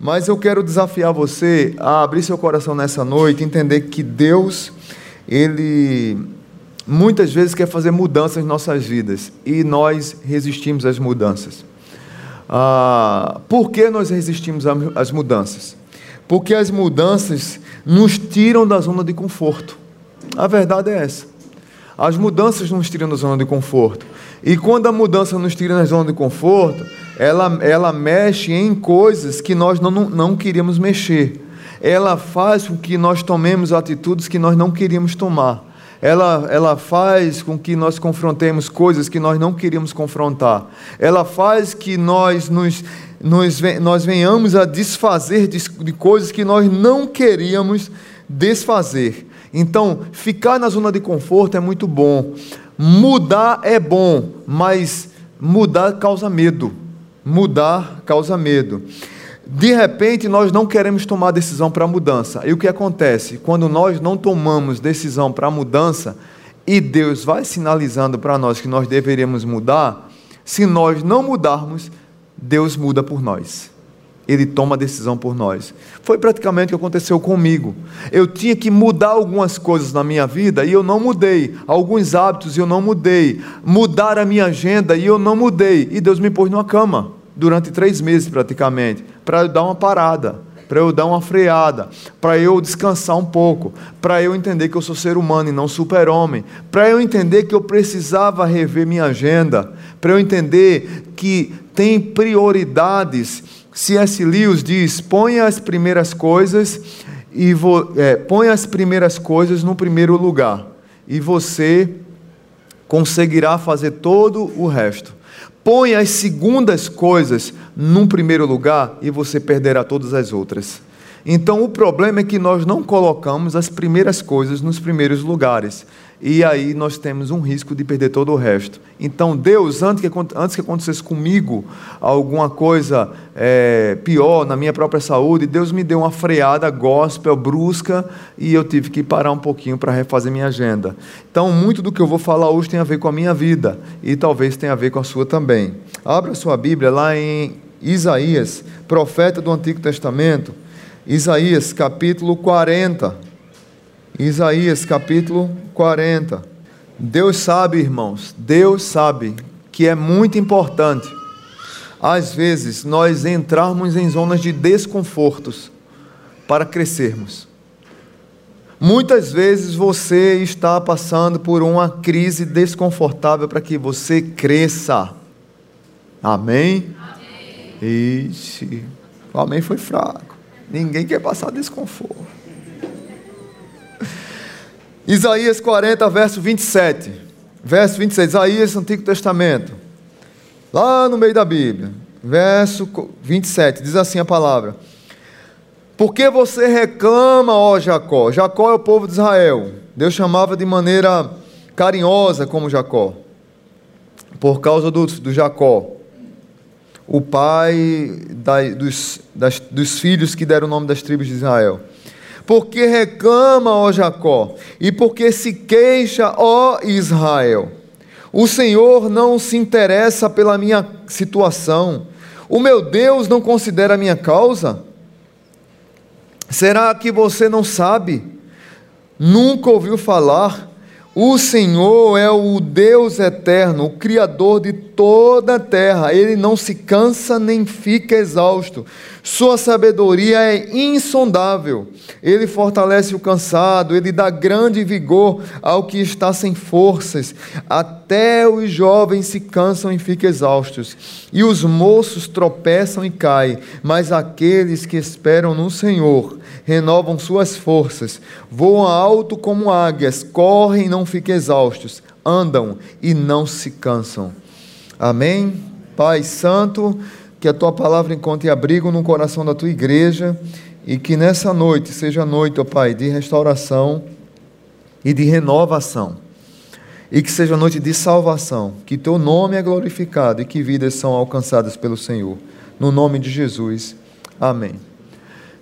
Mas eu quero desafiar você a abrir seu coração nessa noite, entender que Deus, Ele muitas vezes quer fazer mudanças em nossas vidas e nós resistimos às mudanças. Ah, por que nós resistimos às mudanças? Porque as mudanças nos tiram da zona de conforto. A verdade é essa. As mudanças nos tiram da zona de conforto. E quando a mudança nos tira da zona de conforto, ela, ela mexe em coisas que nós não, não, queríamos mexer. Ela faz com que nós tomemos atitudes que nós não queríamos tomar. Ela, ela faz com que nós confrontemos coisas que nós não queríamos confrontar. Ela faz que nós nos, nos, nós venhamos a desfazer de, de coisas que nós não queríamos desfazer. Então, ficar na zona de conforto é muito bom. Mudar é bom, mas mudar causa medo. Mudar causa medo. De repente, nós não queremos tomar decisão para a mudança. E o que acontece? Quando nós não tomamos decisão para a mudança, e Deus vai sinalizando para nós que nós deveríamos mudar, se nós não mudarmos, Deus muda por nós ele toma a decisão por nós. Foi praticamente o que aconteceu comigo. Eu tinha que mudar algumas coisas na minha vida e eu não mudei. Alguns hábitos eu não mudei. Mudar a minha agenda e eu não mudei. E Deus me pôs numa cama durante três meses praticamente, para eu dar uma parada. Para eu dar uma freada, para eu descansar um pouco, para eu entender que eu sou ser humano e não super-homem, para eu entender que eu precisava rever minha agenda, para eu entender que tem prioridades C.S. Lewis diz: ponha as primeiras coisas e vo, é, ponha as primeiras coisas no primeiro lugar e você conseguirá fazer todo o resto. Ponha as segundas coisas num primeiro lugar e você perderá todas as outras. Então o problema é que nós não colocamos as primeiras coisas nos primeiros lugares e aí nós temos um risco de perder todo o resto. Então, Deus, antes que, antes que acontecesse comigo alguma coisa é, pior na minha própria saúde, Deus me deu uma freada gospel brusca e eu tive que parar um pouquinho para refazer minha agenda. Então, muito do que eu vou falar hoje tem a ver com a minha vida e talvez tenha a ver com a sua também. Abra sua Bíblia lá em Isaías, profeta do Antigo Testamento, Isaías capítulo 40. Isaías capítulo 40. Deus sabe, irmãos, Deus sabe que é muito importante, às vezes, nós entrarmos em zonas de desconfortos para crescermos. Muitas vezes você está passando por uma crise desconfortável para que você cresça. Amém? Amém. Ixi, o amém foi fraco. Ninguém quer passar desconforto. Isaías 40, verso 27. Verso 26, Isaías, Antigo Testamento. Lá no meio da Bíblia. Verso 27, diz assim a palavra: Por que você reclama, ó Jacó? Jacó é o povo de Israel. Deus chamava de maneira carinhosa como Jacó. Por causa do, do Jacó, o pai da, dos, das, dos filhos que deram o nome das tribos de Israel porque reclama, ó Jacó, e porque se queixa, ó Israel. O Senhor não se interessa pela minha situação. O meu Deus não considera a minha causa? Será que você não sabe? Nunca ouviu falar? O Senhor é o Deus eterno, o Criador de toda a terra. Ele não se cansa nem fica exausto. Sua sabedoria é insondável. Ele fortalece o cansado, ele dá grande vigor ao que está sem forças. Até os jovens se cansam e ficam exaustos, e os moços tropeçam e caem, mas aqueles que esperam no Senhor renovam suas forças, voam alto como águias, correm e não ficam exaustos, andam e não se cansam. Amém? Pai Santo, que a tua palavra encontre abrigo no coração da tua igreja e que nessa noite seja noite, ó Pai, de restauração e de renovação. E que seja noite de salvação, que teu nome é glorificado e que vidas são alcançadas pelo Senhor. No nome de Jesus. Amém.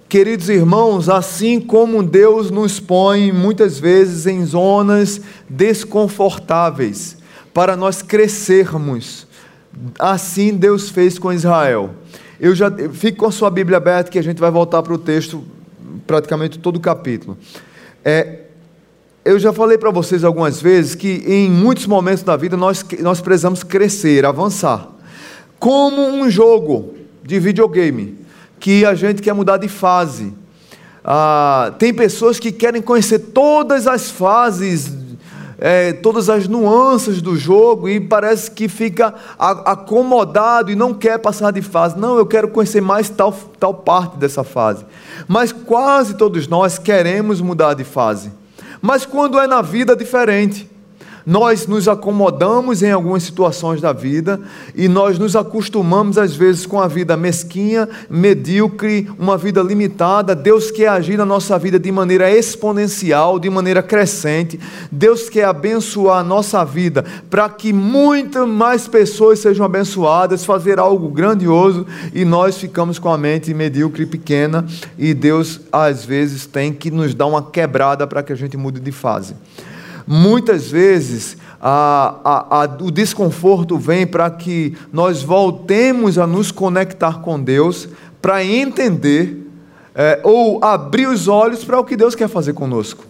Queridos irmãos, assim como Deus nos põe muitas vezes em zonas desconfortáveis para nós crescermos, Assim Deus fez com Israel. Eu já fico com a sua Bíblia aberta que a gente vai voltar para o texto praticamente todo o capítulo. É, eu já falei para vocês algumas vezes que em muitos momentos da vida nós, nós precisamos crescer, avançar. Como um jogo de videogame, que a gente quer mudar de fase. Ah, tem pessoas que querem conhecer todas as fases, é, todas as nuances do jogo e parece que fica acomodado e não quer passar de fase. Não, eu quero conhecer mais tal, tal parte dessa fase. Mas quase todos nós queremos mudar de fase. Mas quando é na vida, é diferente nós nos acomodamos em algumas situações da vida e nós nos acostumamos às vezes com a vida mesquinha, medíocre, uma vida limitada. Deus quer agir na nossa vida de maneira exponencial, de maneira crescente. Deus quer abençoar a nossa vida para que muitas mais pessoas sejam abençoadas, fazer algo grandioso e nós ficamos com a mente medíocre e pequena e Deus às vezes tem que nos dar uma quebrada para que a gente mude de fase. Muitas vezes a, a, a, o desconforto vem para que nós voltemos a nos conectar com Deus, para entender é, ou abrir os olhos para o que Deus quer fazer conosco.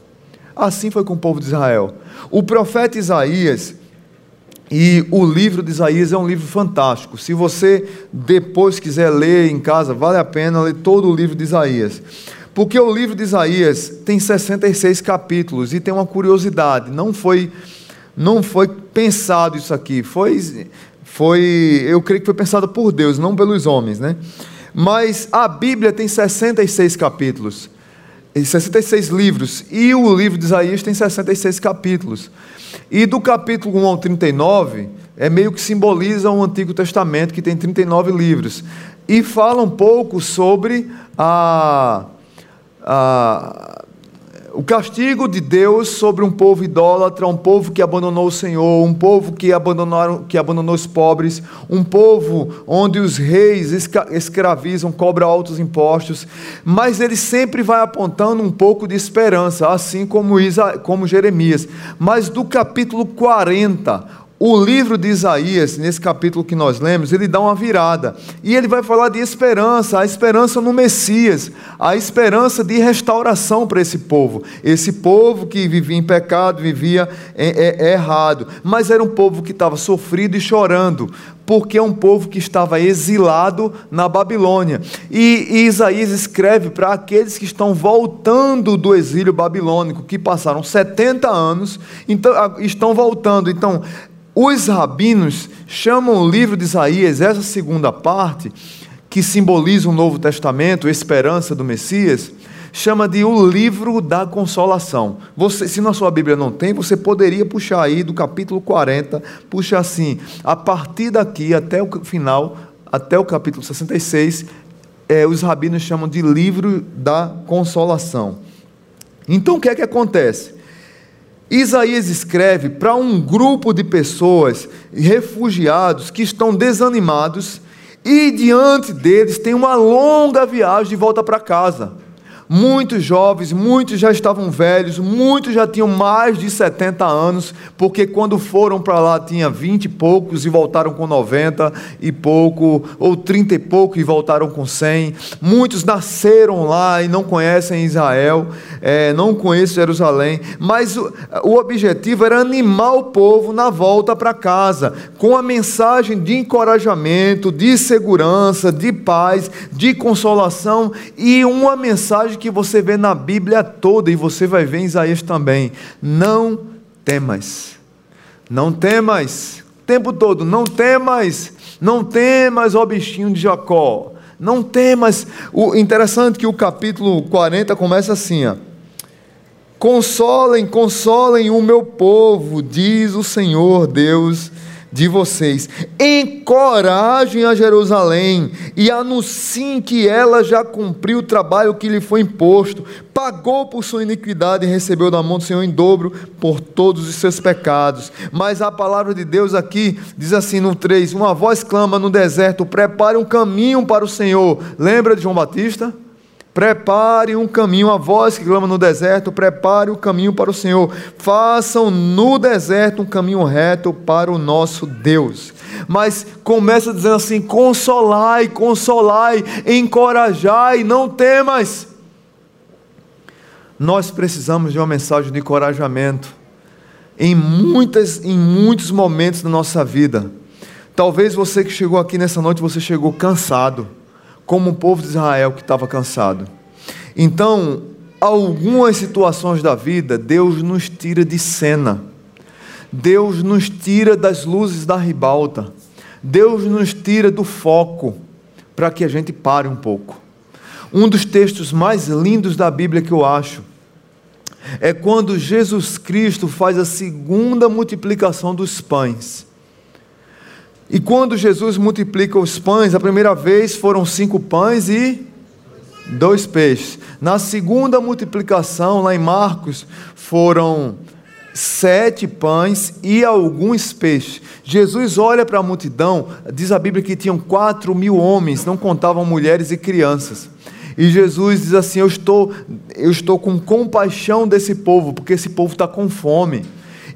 Assim foi com o povo de Israel. O profeta Isaías. E o livro de Isaías é um livro fantástico. Se você depois quiser ler em casa, vale a pena ler todo o livro de Isaías. Porque o livro de Isaías tem 66 capítulos e tem uma curiosidade, não foi não foi pensado isso aqui, foi foi, eu creio que foi pensado por Deus, não pelos homens, né? Mas a Bíblia tem 66 capítulos. 66 livros, e o livro de Isaías tem 66 capítulos. E do capítulo 1 ao 39, é meio que simboliza o Antigo Testamento, que tem 39 livros. E fala um pouco sobre a, ah, o castigo de Deus sobre um povo idólatra, um povo que abandonou o Senhor, um povo que, abandonaram, que abandonou os pobres, um povo onde os reis escravizam, cobram altos impostos, mas ele sempre vai apontando um pouco de esperança, assim como, Isa, como Jeremias. Mas do capítulo 40, o livro de Isaías, nesse capítulo que nós lemos, ele dá uma virada. E ele vai falar de esperança, a esperança no Messias, a esperança de restauração para esse povo. Esse povo que vivia em pecado, vivia é, é, errado, mas era um povo que estava sofrido e chorando, porque é um povo que estava exilado na Babilônia. E, e Isaías escreve para aqueles que estão voltando do exílio babilônico, que passaram 70 anos, então, estão voltando. Então, os rabinos chamam o livro de Isaías, essa segunda parte, que simboliza o Novo Testamento, a esperança do Messias, chama de o livro da consolação. Você, se na sua Bíblia não tem, você poderia puxar aí do capítulo 40, puxa assim, a partir daqui até o final, até o capítulo 66, é, os rabinos chamam de livro da consolação. Então o que é que acontece? Isaías escreve para um grupo de pessoas, refugiados, que estão desanimados e diante deles tem uma longa viagem de volta para casa. Muitos jovens, muitos já estavam velhos, muitos já tinham mais de 70 anos, porque quando foram para lá tinha 20 e poucos e voltaram com 90 e pouco, ou 30 e pouco e voltaram com 100. Muitos nasceram lá e não conhecem Israel, é, não conhecem Jerusalém, mas o, o objetivo era animar o povo na volta para casa, com a mensagem de encorajamento, de segurança, de paz, de consolação e uma mensagem que você vê na Bíblia toda e você vai ver em Isaías também. Não temas. Não temas. O tempo todo, não temas. Não temas, ó bichinho de Jacó. Não temas. O interessante é que o capítulo 40 começa assim, ó. Consolem, consolem o meu povo, diz o Senhor Deus de vocês. Encorajem a Jerusalém e anunciem que ela já cumpriu o trabalho que lhe foi imposto, pagou por sua iniquidade e recebeu da mão do Senhor em dobro por todos os seus pecados. Mas a palavra de Deus aqui diz assim no 3: Uma voz clama no deserto: prepare um caminho para o Senhor. Lembra de João Batista? Prepare um caminho, a voz que clama no deserto, prepare o caminho para o Senhor. Façam no deserto um caminho reto para o nosso Deus. Mas começa dizendo assim: consolai, consolai, encorajai, não temas. Nós precisamos de uma mensagem de encorajamento em, muitas, em muitos momentos da nossa vida. Talvez você que chegou aqui nessa noite, você chegou cansado, como o povo de Israel que estava cansado. Então, algumas situações da vida, Deus nos tira de cena. Deus nos tira das luzes da ribalta. Deus nos tira do foco para que a gente pare um pouco. Um dos textos mais lindos da Bíblia que eu acho é quando Jesus Cristo faz a segunda multiplicação dos pães. E quando Jesus multiplica os pães, a primeira vez foram cinco pães e dois peixes. Na segunda multiplicação, lá em Marcos, foram sete pães e alguns peixes. Jesus olha para a multidão, diz a Bíblia que tinham quatro mil homens, não contavam mulheres e crianças. E Jesus diz assim: Eu estou, eu estou com compaixão desse povo, porque esse povo está com fome.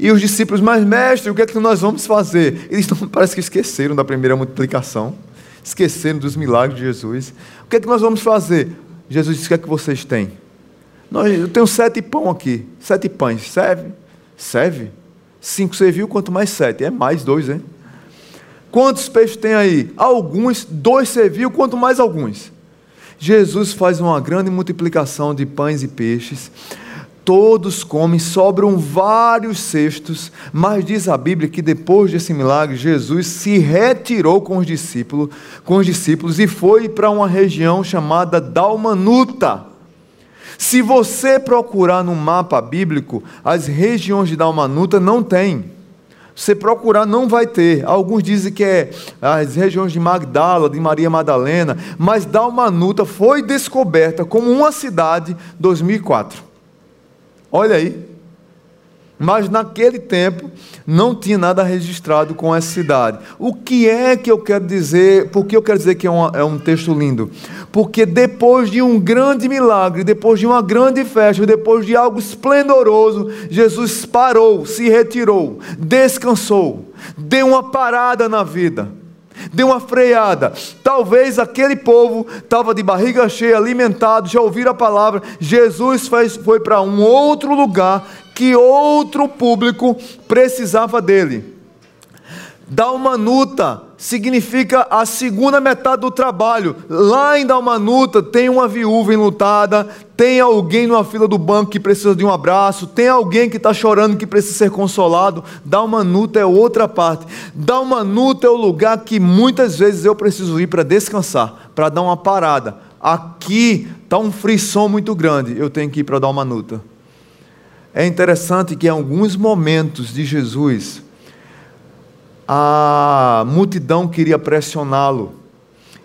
E os discípulos, mas mestre, o que é que nós vamos fazer? Eles estão, parece que esqueceram da primeira multiplicação, esqueceram dos milagres de Jesus. O que é que nós vamos fazer? Jesus disse: O que é que vocês têm? Nós, eu tenho sete pão aqui, sete pães, serve? Serve? Cinco serviu, quanto mais sete? É mais dois, hein? Quantos peixes tem aí? Alguns, dois serviu, quanto mais alguns? Jesus faz uma grande multiplicação de pães e peixes. Todos comem, sobram vários cestos, mas diz a Bíblia que depois desse milagre, Jesus se retirou com os discípulos, com os discípulos e foi para uma região chamada Dalmanuta. Se você procurar no mapa bíblico, as regiões de Dalmanuta não tem você procurar não vai ter. Alguns dizem que é as regiões de Magdala, de Maria Madalena, mas Dalmanuta foi descoberta como uma cidade 2004. Olha aí. Mas naquele tempo não tinha nada registrado com essa cidade. O que é que eu quero dizer? Por que eu quero dizer que é, uma, é um texto lindo? Porque depois de um grande milagre, depois de uma grande festa, depois de algo esplendoroso, Jesus parou, se retirou, descansou, deu uma parada na vida deu uma freada. Talvez aquele povo estava de barriga cheia, alimentado, já ouviram a palavra. Jesus foi para um outro lugar que outro público precisava dele. Dalmanuta significa a segunda metade do trabalho. Lá em Dalmanuta tem uma viúva enlutada, tem alguém numa fila do banco que precisa de um abraço, tem alguém que está chorando que precisa ser consolado. Dalmanuta é outra parte. Dalmanuta é o lugar que muitas vezes eu preciso ir para descansar, para dar uma parada. Aqui está um frisson muito grande, eu tenho que ir para Dalmanuta. É interessante que em alguns momentos de Jesus, a multidão queria pressioná-lo.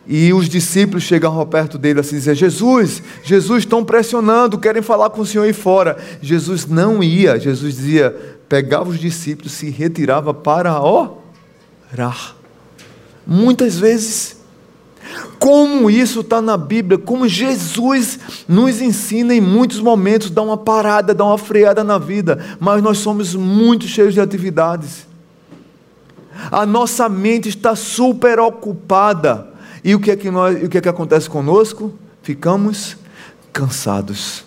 E os discípulos chegavam perto dele assim, dizer: Jesus, Jesus, estão pressionando, querem falar com o Senhor aí fora. Jesus não ia, Jesus dizia, pegava os discípulos, se retirava para orar. Muitas vezes como isso está na Bíblia, como Jesus nos ensina em muitos momentos, dá uma parada, dá uma freada na vida, mas nós somos muito cheios de atividades. A nossa mente está super ocupada. E o que é que, nós, o que, é que acontece conosco? Ficamos cansados.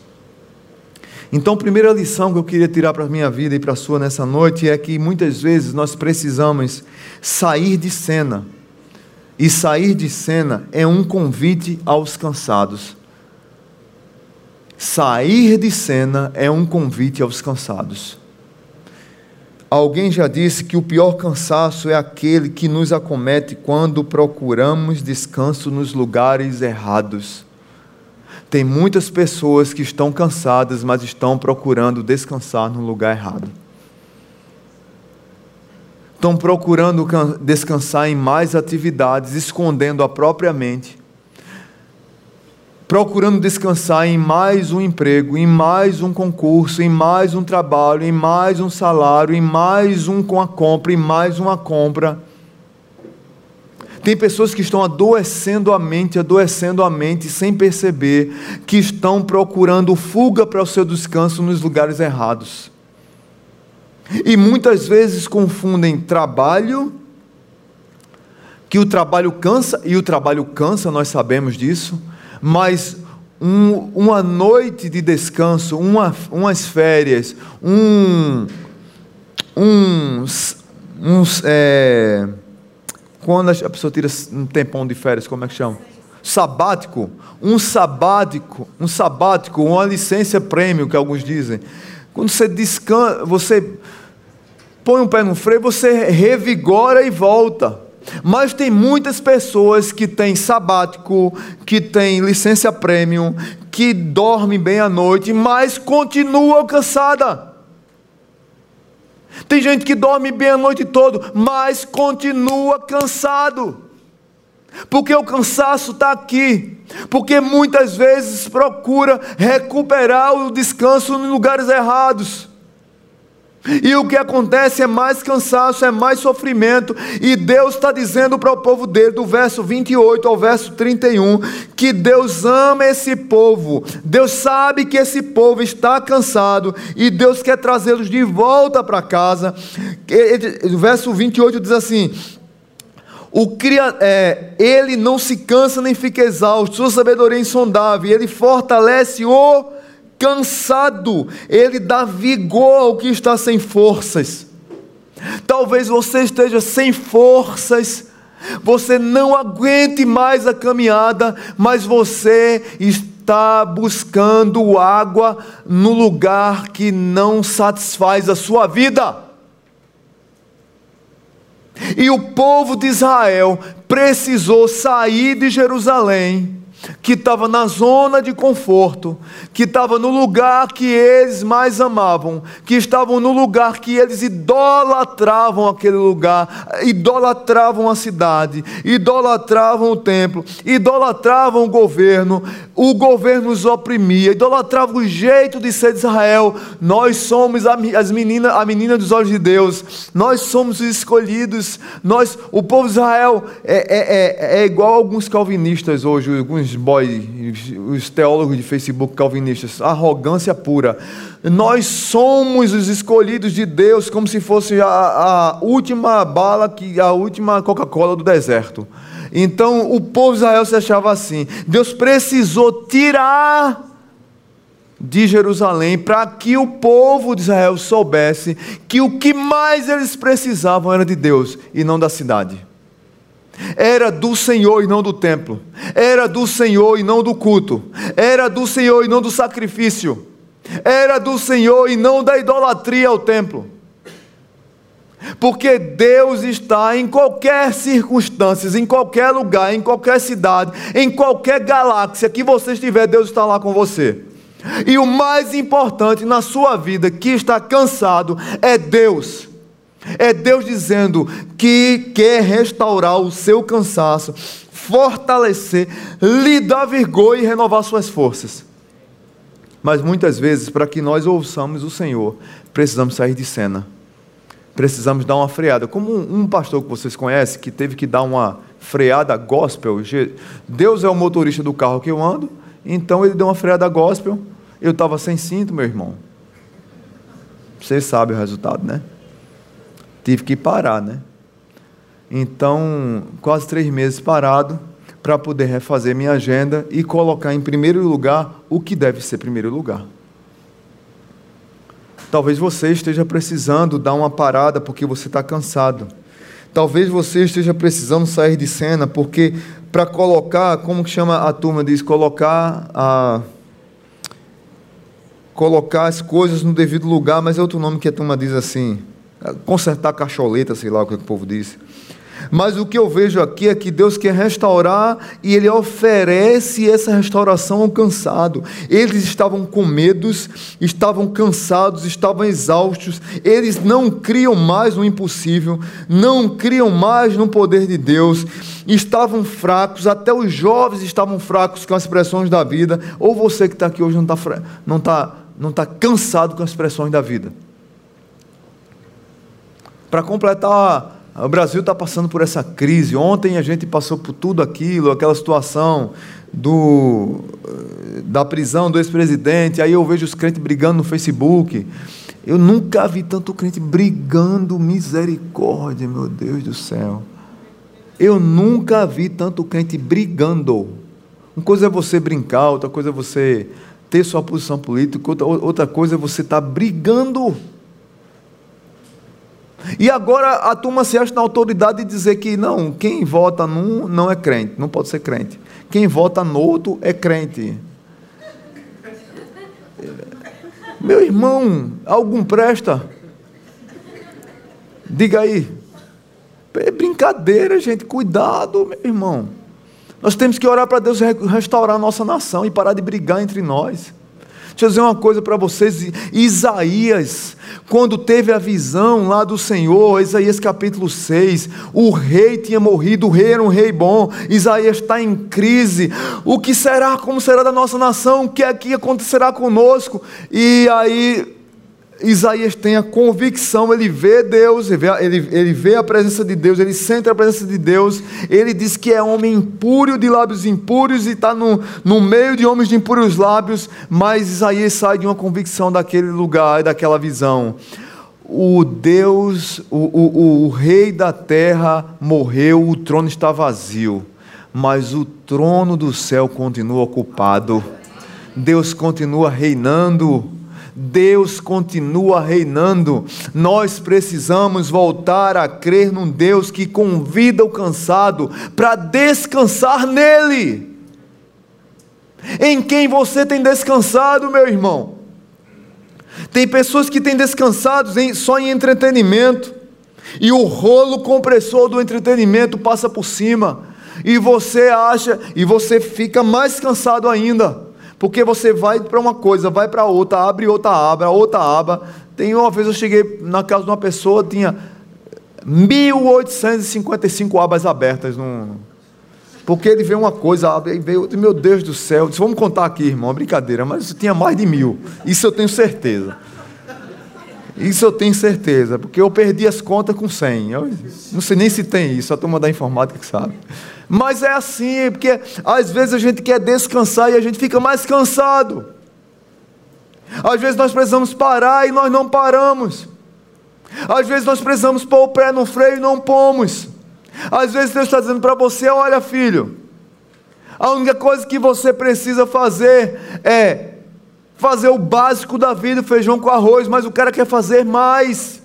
Então, a primeira lição que eu queria tirar para a minha vida e para a sua nessa noite é que muitas vezes nós precisamos sair de cena e sair de cena é um convite aos cansados. Sair de cena é um convite aos cansados. Alguém já disse que o pior cansaço é aquele que nos acomete quando procuramos descanso nos lugares errados. Tem muitas pessoas que estão cansadas, mas estão procurando descansar no lugar errado estão procurando descansar em mais atividades, escondendo a própria mente, procurando descansar em mais um emprego, em mais um concurso, em mais um trabalho, em mais um salário, em mais um com a compra, em mais uma compra Tem pessoas que estão adoecendo a mente, adoecendo a mente sem perceber que estão procurando fuga para o seu descanso nos lugares errados. E muitas vezes confundem trabalho, que o trabalho cansa, e o trabalho cansa, nós sabemos disso, mas um, uma noite de descanso, uma, umas férias, um, uns, é, quando a pessoa tira um tempão de férias, como é que chama? Sabático, um sabático, um sabático, uma licença prêmio que alguns dizem. Quando você descansa, você põe um pé no freio, você revigora e volta. Mas tem muitas pessoas que têm sabático, que têm licença premium, que dormem bem à noite, mas continuam cansada. Tem gente que dorme bem a noite toda, mas continua cansado. Porque o cansaço está aqui. Porque muitas vezes procura recuperar o descanso em lugares errados. E o que acontece é mais cansaço, é mais sofrimento. E Deus está dizendo para o povo dele, do verso 28 ao verso 31, que Deus ama esse povo. Deus sabe que esse povo está cansado e Deus quer trazê-los de volta para casa. O verso 28 diz assim: o cria, é, ele não se cansa nem fica exausto, sua sabedoria é insondável, ele fortalece o cansado, ele dá vigor ao que está sem forças. Talvez você esteja sem forças, você não aguente mais a caminhada, mas você está buscando água no lugar que não satisfaz a sua vida. E o povo de Israel precisou sair de Jerusalém que estava na zona de conforto, que estava no lugar que eles mais amavam, que estavam no lugar que eles idolatravam aquele lugar, idolatravam a cidade, idolatravam o templo, idolatravam o governo, o governo os oprimia, idolatravam o jeito de ser de Israel. Nós somos as meninas, a menina dos olhos de Deus, nós somos os escolhidos, nós, o povo de Israel é, é, é, é igual alguns calvinistas hoje, alguns os boy, os teólogos de Facebook calvinistas, arrogância pura. Nós somos os escolhidos de Deus como se fosse a, a última bala, que a última Coca-Cola do deserto. Então o povo de Israel se achava assim. Deus precisou tirar de Jerusalém para que o povo de Israel soubesse que o que mais eles precisavam era de Deus e não da cidade era do Senhor e não do templo, era do Senhor e não do culto, era do Senhor e não do sacrifício, era do Senhor e não da idolatria ao templo. Porque Deus está em qualquer circunstância, em qualquer lugar, em qualquer cidade, em qualquer galáxia que você estiver, Deus está lá com você. E o mais importante na sua vida que está cansado é Deus. É Deus dizendo que quer restaurar o seu cansaço, fortalecer, lhe dar vigor e renovar suas forças. Mas muitas vezes, para que nós ouçamos o Senhor, precisamos sair de cena. Precisamos dar uma freada. Como um pastor que vocês conhecem, que teve que dar uma freada gospel. Deus é o motorista do carro que eu ando, então ele deu uma freada gospel. Eu estava sem cinto, meu irmão. Vocês sabem o resultado, né? Tive que parar, né? Então, quase três meses parado para poder refazer minha agenda e colocar em primeiro lugar o que deve ser primeiro lugar. Talvez você esteja precisando dar uma parada porque você está cansado. Talvez você esteja precisando sair de cena porque para colocar, como que chama a turma diz, colocar a colocar as coisas no devido lugar, mas é outro nome que a turma diz assim consertar cacholeta, sei lá o que o povo disse. Mas o que eu vejo aqui é que Deus quer restaurar e Ele oferece essa restauração ao cansado. Eles estavam com medos, estavam cansados, estavam exaustos, eles não criam mais no impossível, não criam mais no poder de Deus, estavam fracos, até os jovens estavam fracos com as pressões da vida. Ou você que está aqui hoje não está não tá, não tá cansado com as pressões da vida. Para completar O Brasil está passando por essa crise. Ontem a gente passou por tudo aquilo, aquela situação do, da prisão do ex-presidente. Aí eu vejo os crentes brigando no Facebook. Eu nunca vi tanto crente brigando, misericórdia, meu Deus do céu. Eu nunca vi tanto crente brigando. Uma coisa é você brincar, outra coisa é você ter sua posição política, outra, outra coisa é você estar tá brigando. E agora a turma se acha na autoridade de dizer que não, quem vota num não é crente, não pode ser crente. Quem vota no outro é crente. Meu irmão, algum presta? Diga aí. É brincadeira, gente. Cuidado, meu irmão. Nós temos que orar para Deus restaurar a nossa nação e parar de brigar entre nós. Deixa eu dizer uma coisa para vocês. Isaías, quando teve a visão lá do Senhor, Isaías capítulo 6, o rei tinha morrido, o rei era um rei bom, Isaías está em crise. O que será, como será da nossa nação? O que aqui acontecerá conosco? E aí Isaías tem a convicção, ele vê Deus, ele vê, ele, ele vê, a presença de Deus, ele sente a presença de Deus, ele diz que é homem impuro de lábios impuros e está no, no meio de homens de impuros lábios, mas Isaías sai de uma convicção daquele lugar, daquela visão. O Deus, o, o, o rei da terra morreu, o trono está vazio, mas o trono do céu continua ocupado, Deus continua reinando Deus continua reinando. Nós precisamos voltar a crer num Deus que convida o cansado para descansar nele. Em quem você tem descansado, meu irmão? Tem pessoas que têm descansado só em entretenimento, e o rolo compressor do entretenimento passa por cima, e você acha, e você fica mais cansado ainda. Porque você vai para uma coisa, vai para outra, abre outra aba, outra aba. Tem uma vez eu cheguei na casa de uma pessoa, tinha 1855 abas abertas no, porque ele vê uma coisa, abre e outra, meu Deus do céu. Disse, vamos contar aqui, irmão, brincadeira, mas tinha mais de mil. Isso eu tenho certeza. Isso eu tenho certeza, porque eu perdi as contas com 100. Eu não sei nem se tem isso, a turma da informática que sabe. Mas é assim, porque às vezes a gente quer descansar e a gente fica mais cansado. Às vezes nós precisamos parar e nós não paramos. Às vezes nós precisamos pôr o pé no freio e não pomos. Às vezes Deus está dizendo para você: olha, filho, a única coisa que você precisa fazer é fazer o básico da vida, feijão com arroz, mas o cara quer fazer mais.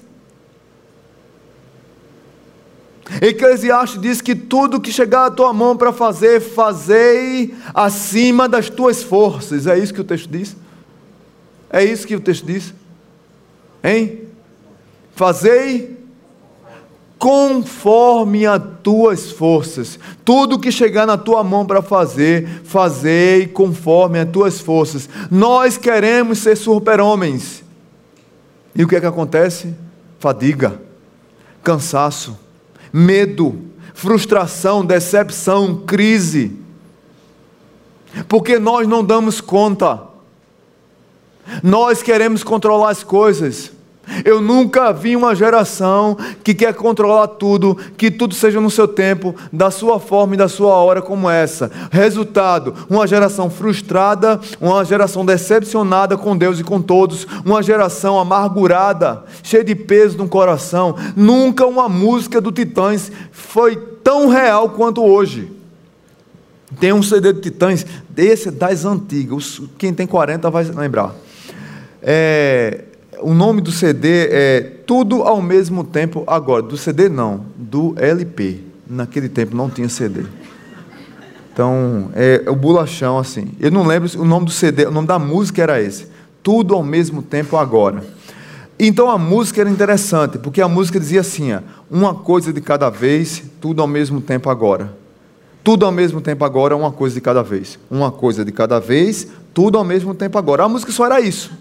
Eclesiastes diz que tudo que chegar à tua mão para fazer, fazei acima das tuas forças. É isso que o texto diz? É isso que o texto diz? Hein? Fazei conforme as tuas forças. Tudo que chegar na tua mão para fazer, fazei conforme as tuas forças. Nós queremos ser super-homens. E o que é que acontece? Fadiga, cansaço, medo, frustração, decepção, crise. Porque nós não damos conta. Nós queremos controlar as coisas. Eu nunca vi uma geração que quer controlar tudo, que tudo seja no seu tempo, da sua forma e da sua hora como essa. Resultado: uma geração frustrada, uma geração decepcionada com Deus e com todos, uma geração amargurada, cheia de peso no coração. Nunca uma música do Titãs foi tão real quanto hoje. Tem um CD do Titãs, desse das antigas, quem tem 40 vai lembrar. É, o nome do CD é Tudo ao mesmo tempo agora. Do CD não, do LP. Naquele tempo não tinha CD. Então, é, é o bolachão assim. Eu não lembro o nome do CD, o nome da música era esse. Tudo ao mesmo tempo agora. Então a música era interessante, porque a música dizia assim: ó, uma coisa de cada vez, tudo ao mesmo tempo agora. Tudo ao mesmo tempo agora, uma coisa de cada vez. Uma coisa de cada vez, tudo ao mesmo tempo agora. A música só era isso.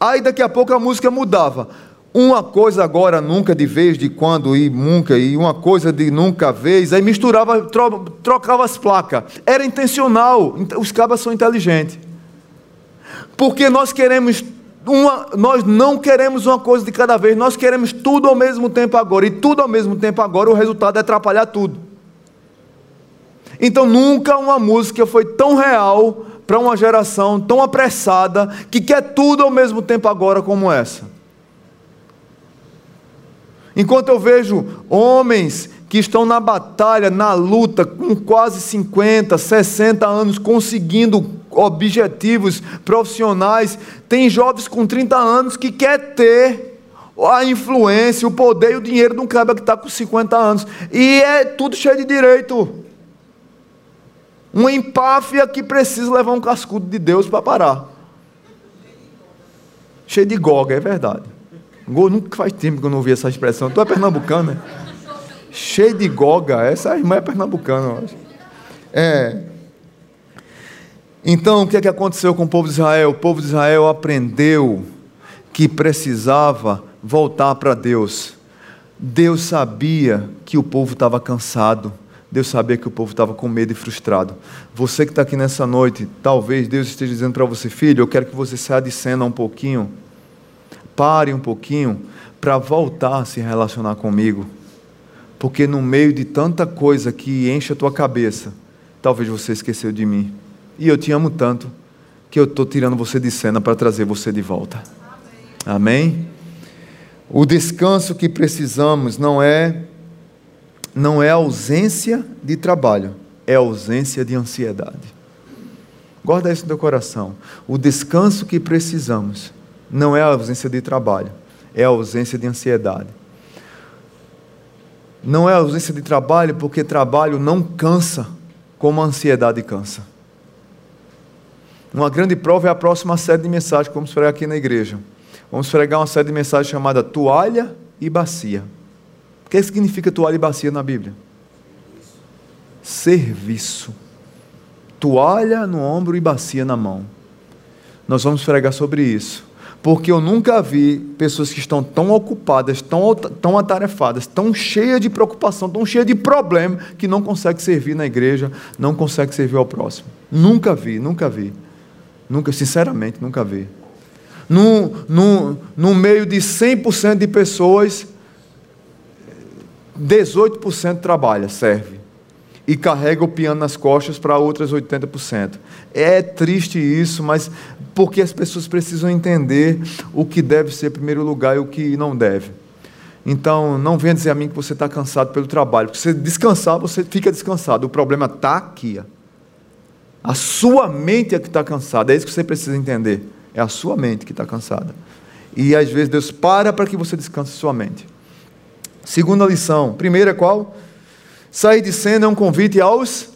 Aí daqui a pouco a música mudava. Uma coisa agora, nunca de vez, de quando e nunca, e uma coisa de nunca vez, aí misturava, tro, trocava as placas. Era intencional, os cabas são inteligentes. Porque nós queremos uma, nós não queremos uma coisa de cada vez, nós queremos tudo ao mesmo tempo agora, e tudo ao mesmo tempo agora, o resultado é atrapalhar tudo. Então nunca uma música foi tão real para uma geração tão apressada que quer tudo ao mesmo tempo agora como essa. Enquanto eu vejo homens que estão na batalha, na luta, com quase 50, 60 anos, conseguindo objetivos profissionais, tem jovens com 30 anos que quer ter a influência, o poder e o dinheiro de um cara que está com 50 anos. E é tudo cheio de direito. Uma empáfia que precisa levar um cascudo de Deus para parar. Cheio de goga, é verdade. Nunca faz tempo que eu não ouvi essa expressão. Tu é pernambucano, né? Cheio de goga. Essa irmã é pernambucana, eu acho. É. Então, o que, é que aconteceu com o povo de Israel? O povo de Israel aprendeu que precisava voltar para Deus. Deus sabia que o povo estava cansado. Deus sabia que o povo estava com medo e frustrado. Você que está aqui nessa noite, talvez Deus esteja dizendo para você, filho, eu quero que você saia de cena um pouquinho, pare um pouquinho, para voltar a se relacionar comigo. Porque no meio de tanta coisa que enche a tua cabeça, talvez você esqueceu de mim. E eu te amo tanto que eu estou tirando você de cena para trazer você de volta. Amém? Amém? O descanso que precisamos não é não é ausência de trabalho, é ausência de ansiedade. Guarda isso no teu coração. O descanso que precisamos não é a ausência de trabalho, é a ausência de ansiedade. Não é a ausência de trabalho porque trabalho não cansa como a ansiedade cansa. Uma grande prova é a próxima série de mensagens que vamos pregar aqui na igreja. Vamos pregar uma série de mensagens chamada Toalha e Bacia. O que significa toalha e bacia na Bíblia? Serviço. Toalha no ombro e bacia na mão. Nós vamos pregar sobre isso. Porque eu nunca vi pessoas que estão tão ocupadas, tão, tão atarefadas, tão cheias de preocupação, tão cheias de problema, que não conseguem servir na igreja, não conseguem servir ao próximo. Nunca vi, nunca vi. Nunca, sinceramente, nunca vi. No, no, no meio de 100% de pessoas, 18% trabalha, serve. E carrega o piano nas costas para outras 80%. É triste isso, mas porque as pessoas precisam entender o que deve ser primeiro lugar e o que não deve. Então, não venha dizer a mim que você está cansado pelo trabalho. Porque se descansar, você fica descansado. O problema está aqui. A sua mente é que está cansada. É isso que você precisa entender. É a sua mente que está cansada. E às vezes Deus para para que você descanse sua mente. Segunda lição. Primeira qual? Sair de cena é um convite aos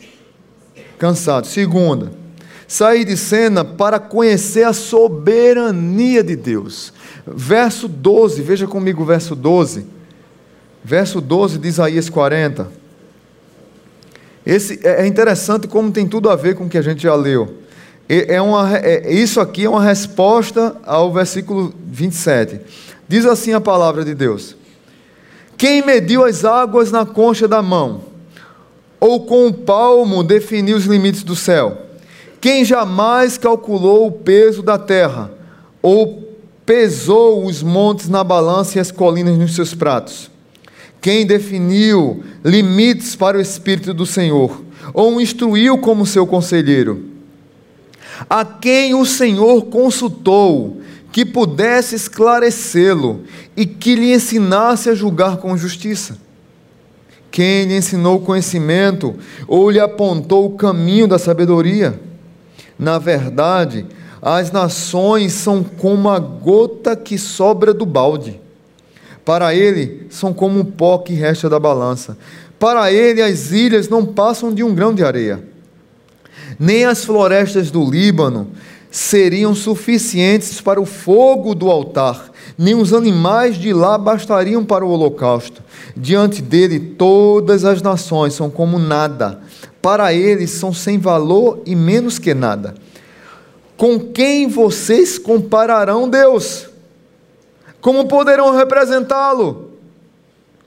cansados. Segunda, sair de cena para conhecer a soberania de Deus. Verso 12, veja comigo o verso 12. Verso 12 de Isaías 40. Esse é, é interessante como tem tudo a ver com o que a gente já leu. É uma, é, isso aqui é uma resposta ao versículo 27. Diz assim a palavra de Deus: quem mediu as águas na concha da mão? Ou com o palmo definiu os limites do céu? Quem jamais calculou o peso da terra? Ou pesou os montes na balança e as colinas nos seus pratos? Quem definiu limites para o Espírito do Senhor? Ou o instruiu como seu conselheiro? A quem o Senhor consultou que pudesse esclarecê-lo e que lhe ensinasse a julgar com justiça. Quem lhe ensinou conhecimento ou lhe apontou o caminho da sabedoria? Na verdade, as nações são como a gota que sobra do balde. Para ele, são como o pó que resta da balança. Para ele, as ilhas não passam de um grão de areia. Nem as florestas do Líbano seriam suficientes para o fogo do altar, nem os animais de lá bastariam para o holocausto. Diante dele, todas as nações são como nada, para eles são sem valor e menos que nada. Com quem vocês compararão Deus? Como poderão representá-lo?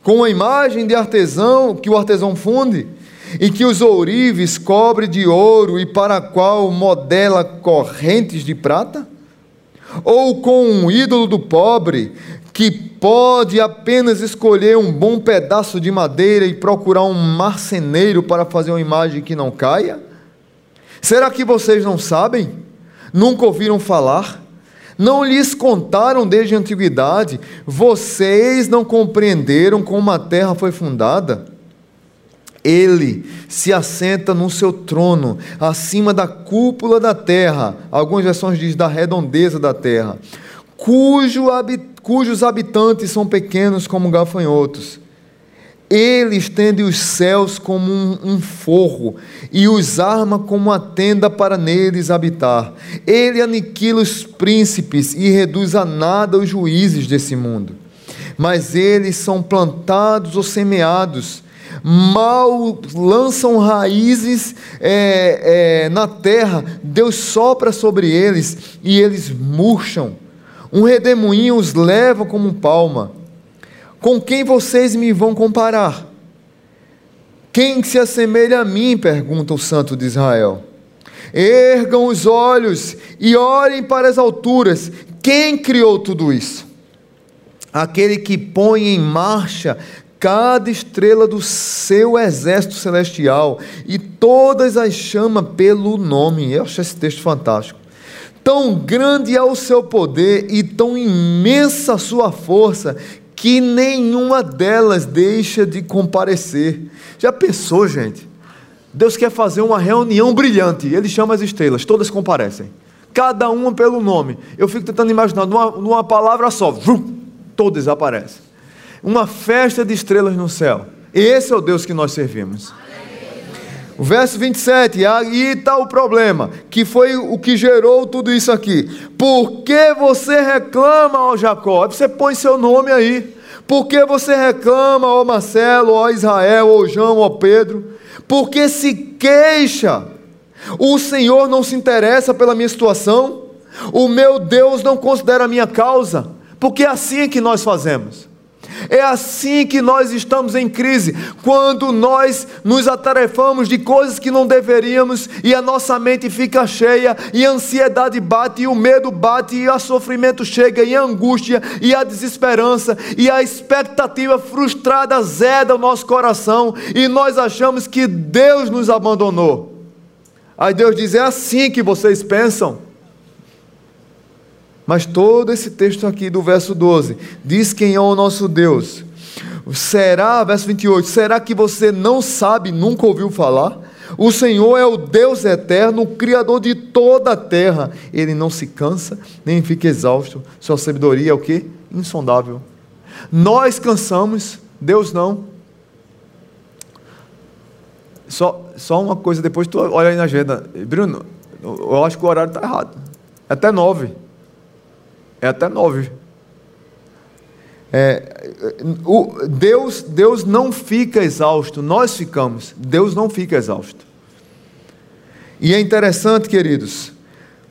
Com a imagem de artesão que o artesão funde? E que os ourives cobre de ouro e para a qual modela correntes de prata? ou com um ídolo do pobre, que pode apenas escolher um bom pedaço de madeira e procurar um marceneiro para fazer uma imagem que não caia? Será que vocês não sabem? Nunca ouviram falar? Não lhes contaram desde a antiguidade? Vocês não compreenderam como a terra foi fundada? Ele se assenta no seu trono, acima da cúpula da terra. Algumas versões dizem da redondeza da terra. Cujo, cujos habitantes são pequenos como gafanhotos. Ele estende os céus como um, um, forro e os arma como uma tenda para neles habitar. Ele aniquila os príncipes e reduz a nada os juízes desse mundo. Mas eles são plantados ou semeados, mal lançam raízes é, é, na terra, Deus sopra sobre eles e eles murcham. Um redemoinho os leva como palma com quem vocês me vão comparar? Quem se assemelha a mim? pergunta o Santo de Israel. Ergam os olhos e olhem para as alturas. Quem criou tudo isso? Aquele que põe em marcha cada estrela do seu exército celestial e todas as chama pelo nome. Eu acho esse texto fantástico. Tão grande é o seu poder e tão imensa a sua força que nenhuma delas deixa de comparecer. Já pensou, gente? Deus quer fazer uma reunião brilhante, ele chama as estrelas, todas comparecem, cada uma pelo nome. Eu fico tentando imaginar, numa, numa palavra só, vrum, todas aparecem. Uma festa de estrelas no céu. Esse é o Deus que nós servimos. O verso 27, aí está o problema, que foi o que gerou tudo isso aqui. Por que você reclama, ó Jacó? Você põe seu nome aí. Por que você reclama, ó Marcelo, ó Israel, ó João, ó Pedro? Porque se queixa. O Senhor não se interessa pela minha situação. O meu Deus não considera a minha causa. Porque é assim que nós fazemos. É assim que nós estamos em crise, quando nós nos atarefamos de coisas que não deveríamos e a nossa mente fica cheia, e a ansiedade bate, e o medo bate, e o sofrimento chega, e a angústia, e a desesperança, e a expectativa frustrada zeda o nosso coração, e nós achamos que Deus nos abandonou. Aí Deus diz: é assim que vocês pensam. Mas todo esse texto aqui do verso 12 diz quem é o nosso Deus. Será, verso 28, será que você não sabe, nunca ouviu falar? O Senhor é o Deus eterno, o Criador de toda a terra. Ele não se cansa, nem fica exausto. Sua sabedoria é o que? Insondável. Nós cansamos, Deus não. Só, só uma coisa, depois tu olha aí na agenda. Bruno, eu acho que o horário está errado. É até nove. É até nove. É, o, Deus, Deus não fica exausto, nós ficamos. Deus não fica exausto. E é interessante, queridos,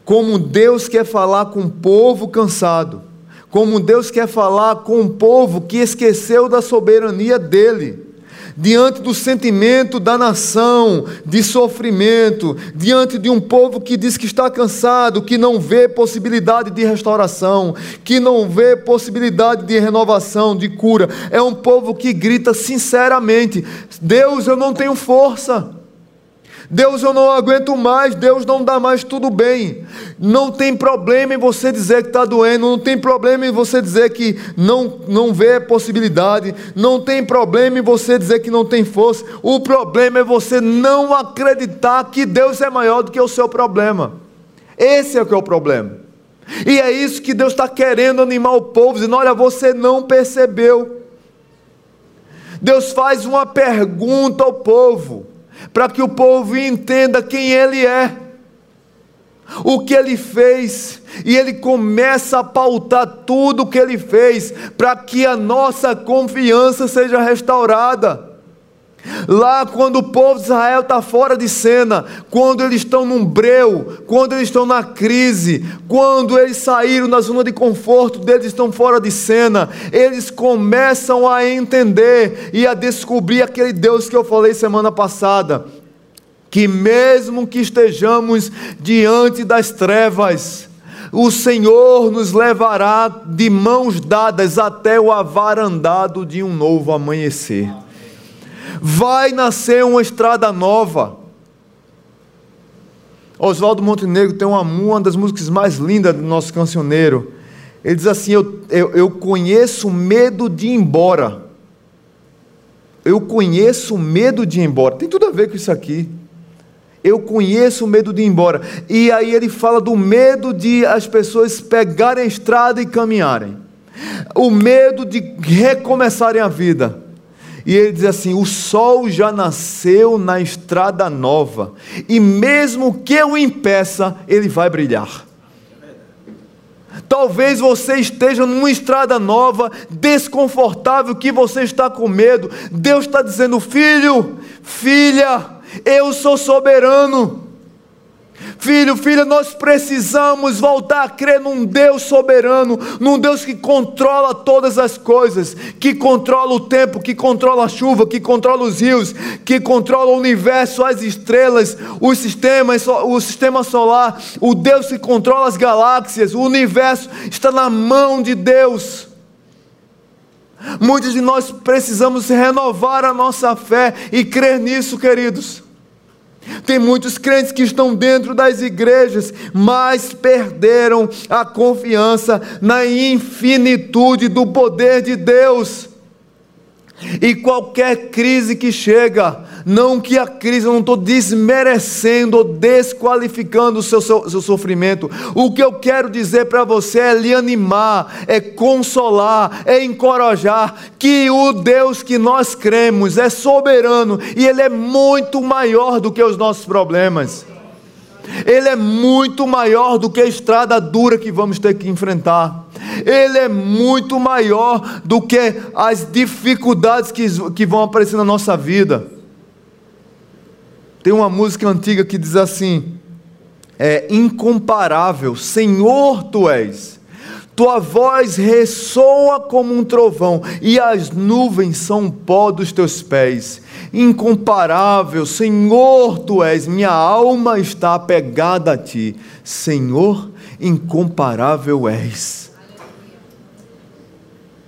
como Deus quer falar com o povo cansado, como Deus quer falar com o povo que esqueceu da soberania dele diante do sentimento da nação de sofrimento, diante de um povo que diz que está cansado, que não vê possibilidade de restauração, que não vê possibilidade de renovação, de cura. É um povo que grita sinceramente: Deus, eu não tenho força. Deus, eu não aguento mais, Deus não dá mais tudo bem. Não tem problema em você dizer que está doendo, não tem problema em você dizer que não, não vê possibilidade, não tem problema em você dizer que não tem força. O problema é você não acreditar que Deus é maior do que o seu problema. Esse é o que é o problema. E é isso que Deus está querendo animar o povo, dizendo: olha, você não percebeu. Deus faz uma pergunta ao povo para que o povo entenda quem Ele é, o que Ele fez, e Ele começa a pautar tudo o que Ele fez, para que a nossa confiança seja restaurada. Lá, quando o povo de Israel está fora de cena, quando eles estão num breu, quando eles estão na crise, quando eles saíram da zona de conforto deles, estão fora de cena, eles começam a entender e a descobrir aquele Deus que eu falei semana passada. Que mesmo que estejamos diante das trevas, o Senhor nos levará de mãos dadas até o avarandado de um novo amanhecer. Vai nascer uma estrada nova. Oswaldo Montenegro tem uma, uma das músicas mais lindas do nosso cancioneiro. Ele diz assim: eu, eu, eu conheço medo de ir embora. Eu conheço medo de ir embora. Tem tudo a ver com isso aqui. Eu conheço o medo de ir embora. E aí ele fala do medo de as pessoas pegarem a estrada e caminharem. O medo de recomeçarem a vida. E ele diz assim: O sol já nasceu na estrada nova, e mesmo que eu impeça, ele vai brilhar. Talvez você esteja numa estrada nova, desconfortável, que você está com medo. Deus está dizendo: Filho, filha, eu sou soberano. Filho, filha, nós precisamos voltar a crer num Deus soberano, num Deus que controla todas as coisas, que controla o tempo, que controla a chuva, que controla os rios, que controla o universo, as estrelas, os sistemas, o sistema solar, o Deus que controla as galáxias, o universo está na mão de Deus. Muitos de nós precisamos renovar a nossa fé e crer nisso, queridos. Tem muitos crentes que estão dentro das igrejas, mas perderam a confiança na infinitude do poder de Deus. E qualquer crise que chega, não que a crise, eu não estou desmerecendo ou desqualificando o seu, seu, seu sofrimento. O que eu quero dizer para você é lhe animar, é consolar, é encorajar que o Deus que nós cremos é soberano e Ele é muito maior do que os nossos problemas. Ele é muito maior do que a estrada dura que vamos ter que enfrentar. Ele é muito maior do que as dificuldades que, que vão aparecer na nossa vida. Tem uma música antiga que diz assim: é incomparável, Senhor tu és. Tua voz ressoa como um trovão, e as nuvens são pó dos teus pés. Incomparável, Senhor tu és, minha alma está apegada a ti. Senhor, incomparável és.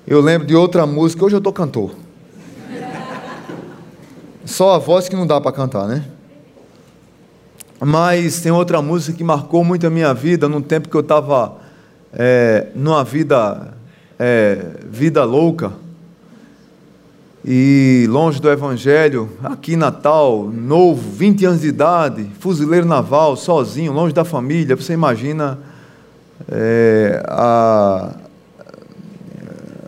Eu lembro de outra música, hoje eu estou cantor. Só a voz que não dá para cantar, né? Mas tem outra música que marcou muito a minha vida, num tempo que eu estava é, numa vida, é, vida louca, e longe do Evangelho, aqui em Natal, novo, 20 anos de idade, fuzileiro naval, sozinho, longe da família, você imagina é, a,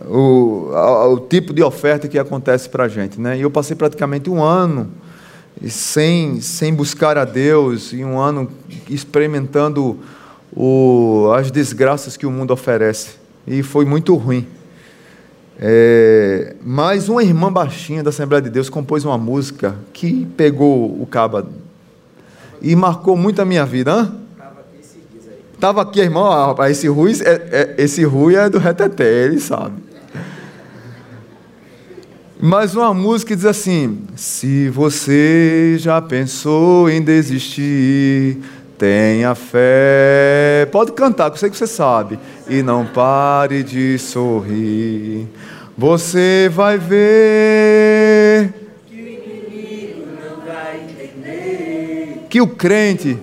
o, o tipo de oferta que acontece para a gente. Né? E eu passei praticamente um ano sem, sem buscar a Deus, e um ano experimentando o, as desgraças que o mundo oferece. E foi muito ruim. É, mas uma irmã baixinha da Assembleia de Deus compôs uma música que pegou o caba e marcou muito a minha vida. Hã? Estava aqui, irmão, ah, esse Rui, é, é, esse Rui é do Reteté, ele sabe. Mas uma música diz assim: Se você já pensou em desistir, tenha fé. Pode cantar, que eu sei que você sabe. E não pare de sorrir. Você vai ver. Que o inimigo não vai entender. Que o crente.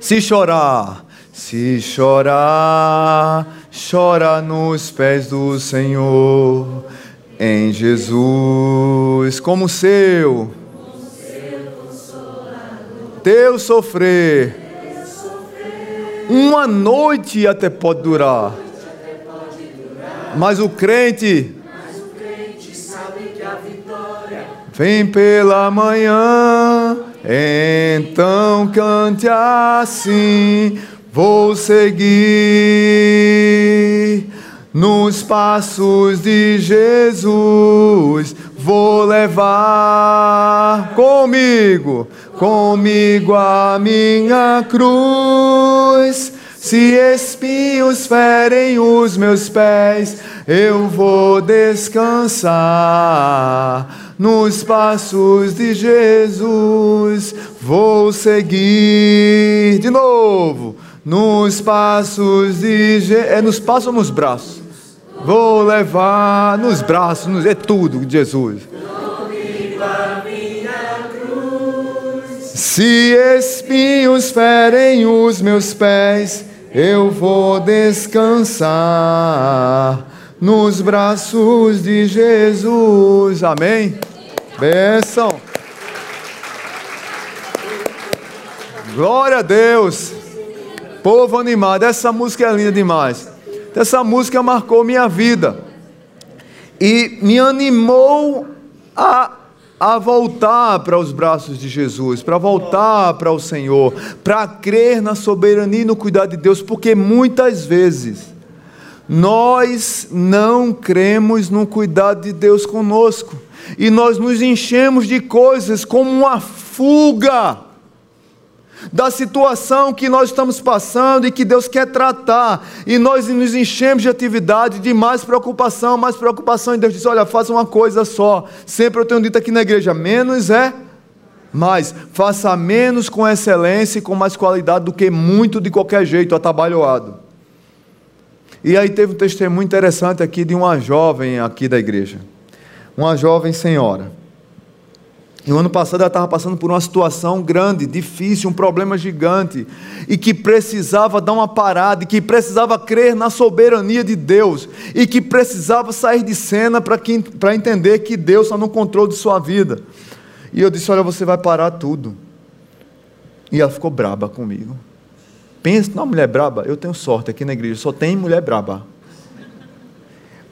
Se chorar, se chorar chora nos pés do Senhor, em Jesus, como seu, teu sofrer, uma noite até pode durar, mas o crente vem pela manhã, então cante assim Vou seguir nos passos de Jesus. Vou levar comigo, comigo a minha cruz. Se espinhos ferem os meus pés, eu vou descansar nos passos de Jesus vou seguir. De novo, nos passos de Jesus. É nos passos ou nos braços? Vou levar nos braços, nos... é tudo de Jesus. Se espinhos ferem os meus pés, eu vou descansar nos braços de Jesus. Amém? Bênção. Glória a Deus. Povo animado, essa música é linda demais. Essa música marcou minha vida e me animou a, a voltar para os braços de Jesus, para voltar para o Senhor, para crer na soberania e no cuidado de Deus, porque muitas vezes nós não cremos no cuidado de Deus conosco e nós nos enchemos de coisas como uma fuga da situação que nós estamos passando e que Deus quer tratar, e nós nos enchemos de atividade, de mais preocupação, mais preocupação, e Deus diz: Olha, faça uma coisa só. Sempre eu tenho dito aqui na igreja: menos é mais. Faça menos com excelência e com mais qualidade do que muito de qualquer jeito, atabalhoado. E aí teve um testemunho interessante aqui de uma jovem aqui da igreja, uma jovem senhora. E o ano passado ela estava passando por uma situação grande, difícil, um problema gigante, e que precisava dar uma parada, e que precisava crer na soberania de Deus, e que precisava sair de cena para entender que Deus está no controle de sua vida. E eu disse: Olha, você vai parar tudo. E ela ficou braba comigo. Pensa numa mulher braba, eu tenho sorte aqui na igreja, só tem mulher braba.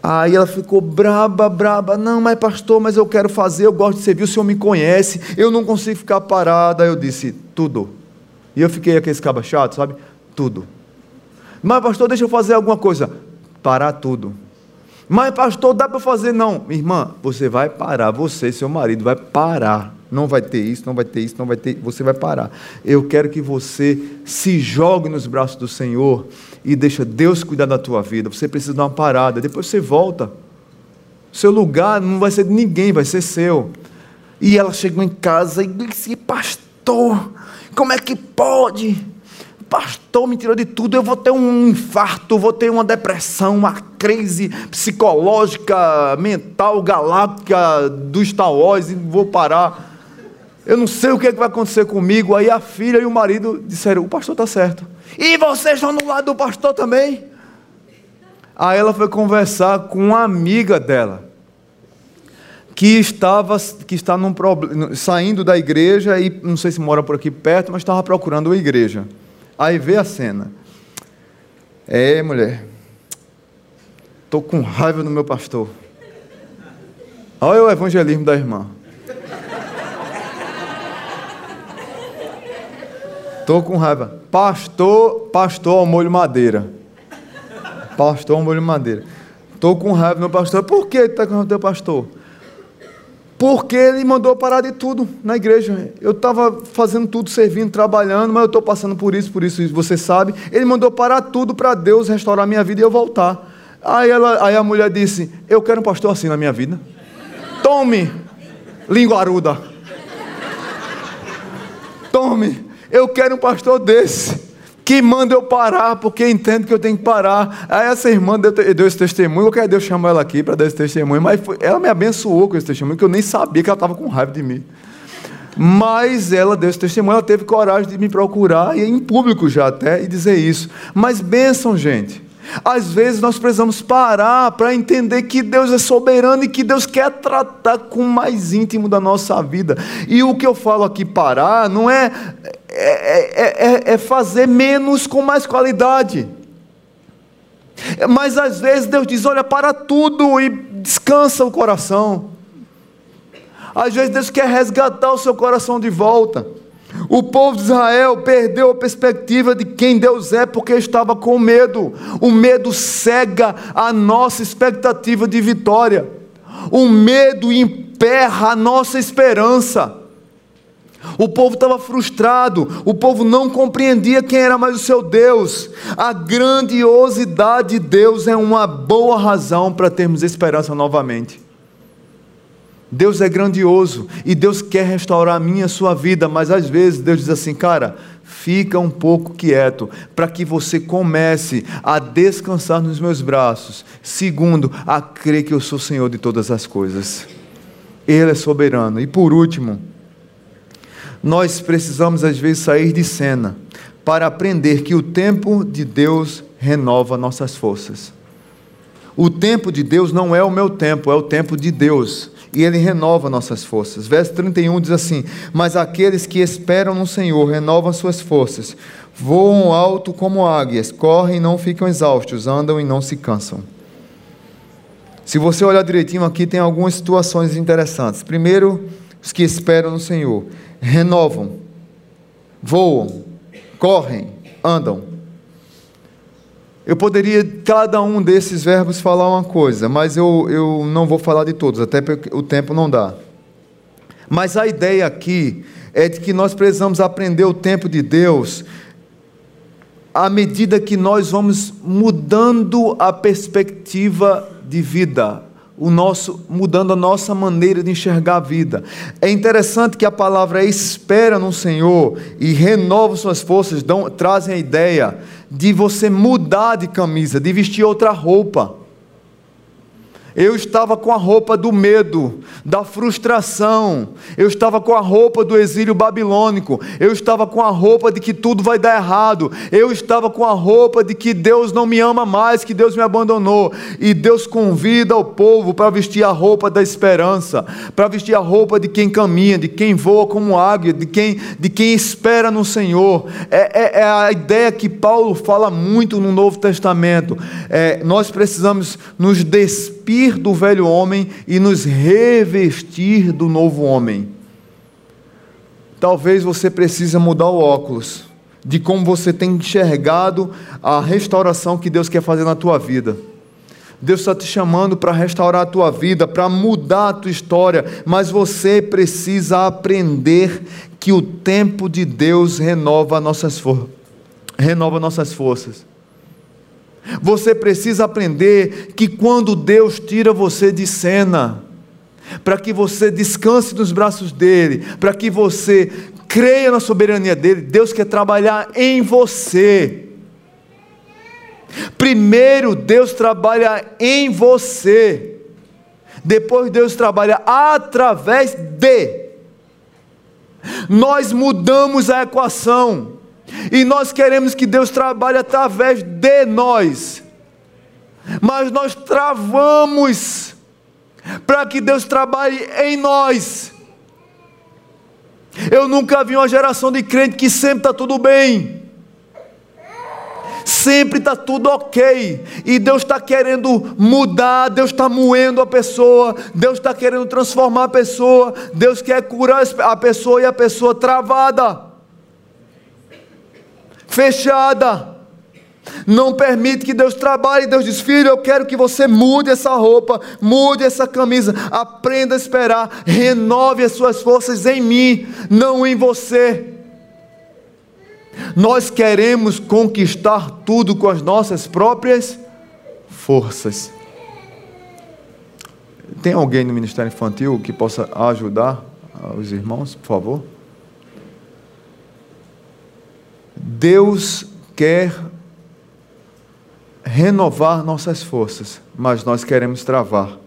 Aí ela ficou braba, braba. Não, mas pastor, mas eu quero fazer, eu gosto de servir, o senhor me conhece, eu não consigo ficar parada. Eu disse, tudo. E eu fiquei aquele caba chato, sabe? Tudo. Mas pastor, deixa eu fazer alguma coisa. Parar tudo. Mas pastor, dá para fazer? Não. Irmã, você vai parar, você seu marido vai parar. Não vai ter isso, não vai ter isso, não vai ter. Você vai parar. Eu quero que você se jogue nos braços do Senhor e deixa Deus cuidar da tua vida. Você precisa dar uma parada, depois você volta. Seu lugar não vai ser de ninguém, vai ser seu. E ela chegou em casa e disse: Pastor, como é que pode? Pastor me tirou de tudo, eu vou ter um infarto, vou ter uma depressão, uma crise psicológica, mental, galáctica do Star e vou parar. Eu não sei o que, é que vai acontecer comigo. Aí a filha e o marido disseram: O pastor está certo. E vocês estão no lado do pastor também? Aí ela foi conversar com uma amiga dela, que estava que está num, saindo da igreja e não sei se mora por aqui perto, mas estava procurando uma igreja. Aí vê a cena. É, mulher, estou com raiva do meu pastor. Olha o evangelismo da irmã. Estou com raiva. Pastor, pastor ao molho madeira. Pastor ao molho madeira. Estou com raiva do meu pastor. Por que está com raiva do teu pastor? Porque ele mandou parar de tudo na igreja. Eu estava fazendo tudo, servindo, trabalhando, mas eu estou passando por isso, por isso, você sabe. Ele mandou parar tudo para Deus restaurar minha vida e eu voltar. Aí, ela, aí a mulher disse: Eu quero um pastor assim na minha vida. Tome, linguaruda. Tome. Eu quero um pastor desse. Que manda eu parar, porque entende que eu tenho que parar. Aí essa irmã deu, deu esse testemunho, eu quero Deus chamar ela aqui para dar esse testemunho, mas foi, ela me abençoou com esse testemunho, que eu nem sabia que ela estava com raiva de mim. Mas ela deu esse testemunho, ela teve coragem de me procurar, e em público já até, e dizer isso. Mas bênção, gente. Às vezes nós precisamos parar para entender que Deus é soberano e que Deus quer tratar com o mais íntimo da nossa vida. E o que eu falo aqui, parar, não é é, é, é, é fazer menos com mais qualidade. Mas às vezes Deus diz: olha, para tudo e descansa o coração. Às vezes Deus quer resgatar o seu coração de volta. O povo de Israel perdeu a perspectiva de quem Deus é porque estava com medo. O medo cega a nossa expectativa de vitória. O medo emperra a nossa esperança. O povo estava frustrado, o povo não compreendia quem era mais o seu Deus. A grandiosidade de Deus é uma boa razão para termos esperança novamente. Deus é grandioso e Deus quer restaurar a minha a sua vida, mas às vezes Deus diz assim, cara, fica um pouco quieto, para que você comece a descansar nos meus braços. Segundo, a crer que eu sou Senhor de todas as coisas. Ele é soberano. E por último, nós precisamos às vezes sair de cena para aprender que o tempo de Deus renova nossas forças. O tempo de Deus não é o meu tempo, é o tempo de Deus e Ele renova nossas forças. Verso 31 diz assim: Mas aqueles que esperam no Senhor renovam suas forças, voam alto como águias, correm e não ficam exaustos, andam e não se cansam. Se você olhar direitinho aqui, tem algumas situações interessantes. Primeiro, os que esperam no Senhor renovam, voam, correm, andam. Eu poderia, cada um desses verbos, falar uma coisa, mas eu, eu não vou falar de todos, até porque o tempo não dá. Mas a ideia aqui é de que nós precisamos aprender o tempo de Deus à medida que nós vamos mudando a perspectiva de vida, o nosso, mudando a nossa maneira de enxergar a vida. É interessante que a palavra espera no Senhor e renova suas forças, dão, trazem a ideia de você mudar de camisa, de vestir outra roupa. Eu estava com a roupa do medo, da frustração. Eu estava com a roupa do exílio babilônico. Eu estava com a roupa de que tudo vai dar errado. Eu estava com a roupa de que Deus não me ama mais, que Deus me abandonou. E Deus convida o povo para vestir a roupa da esperança, para vestir a roupa de quem caminha, de quem voa como águia, de quem, de quem espera no Senhor. É, é, é a ideia que Paulo fala muito no Novo Testamento. É, nós precisamos nos despir do velho homem e nos revestir do novo homem. Talvez você precise mudar o óculos de como você tem enxergado a restauração que Deus quer fazer na tua vida. Deus está te chamando para restaurar a tua vida, para mudar a tua história, mas você precisa aprender que o tempo de Deus renova nossas, for renova nossas forças. Você precisa aprender que quando Deus tira você de cena, para que você descanse nos braços dele, para que você creia na soberania dele, Deus quer trabalhar em você. Primeiro Deus trabalha em você, depois Deus trabalha através de. Nós mudamos a equação. E nós queremos que Deus trabalhe através de nós. Mas nós travamos para que Deus trabalhe em nós. Eu nunca vi uma geração de crente que sempre está tudo bem. Sempre está tudo ok. E Deus está querendo mudar, Deus está moendo a pessoa, Deus está querendo transformar a pessoa, Deus quer curar a pessoa e a pessoa travada fechada. Não permite que Deus trabalhe. Deus diz: Filho, eu quero que você mude essa roupa, mude essa camisa, aprenda a esperar, renove as suas forças em mim, não em você. Nós queremos conquistar tudo com as nossas próprias forças. Tem alguém no Ministério Infantil que possa ajudar os irmãos, por favor? Deus quer renovar nossas forças, mas nós queremos travar.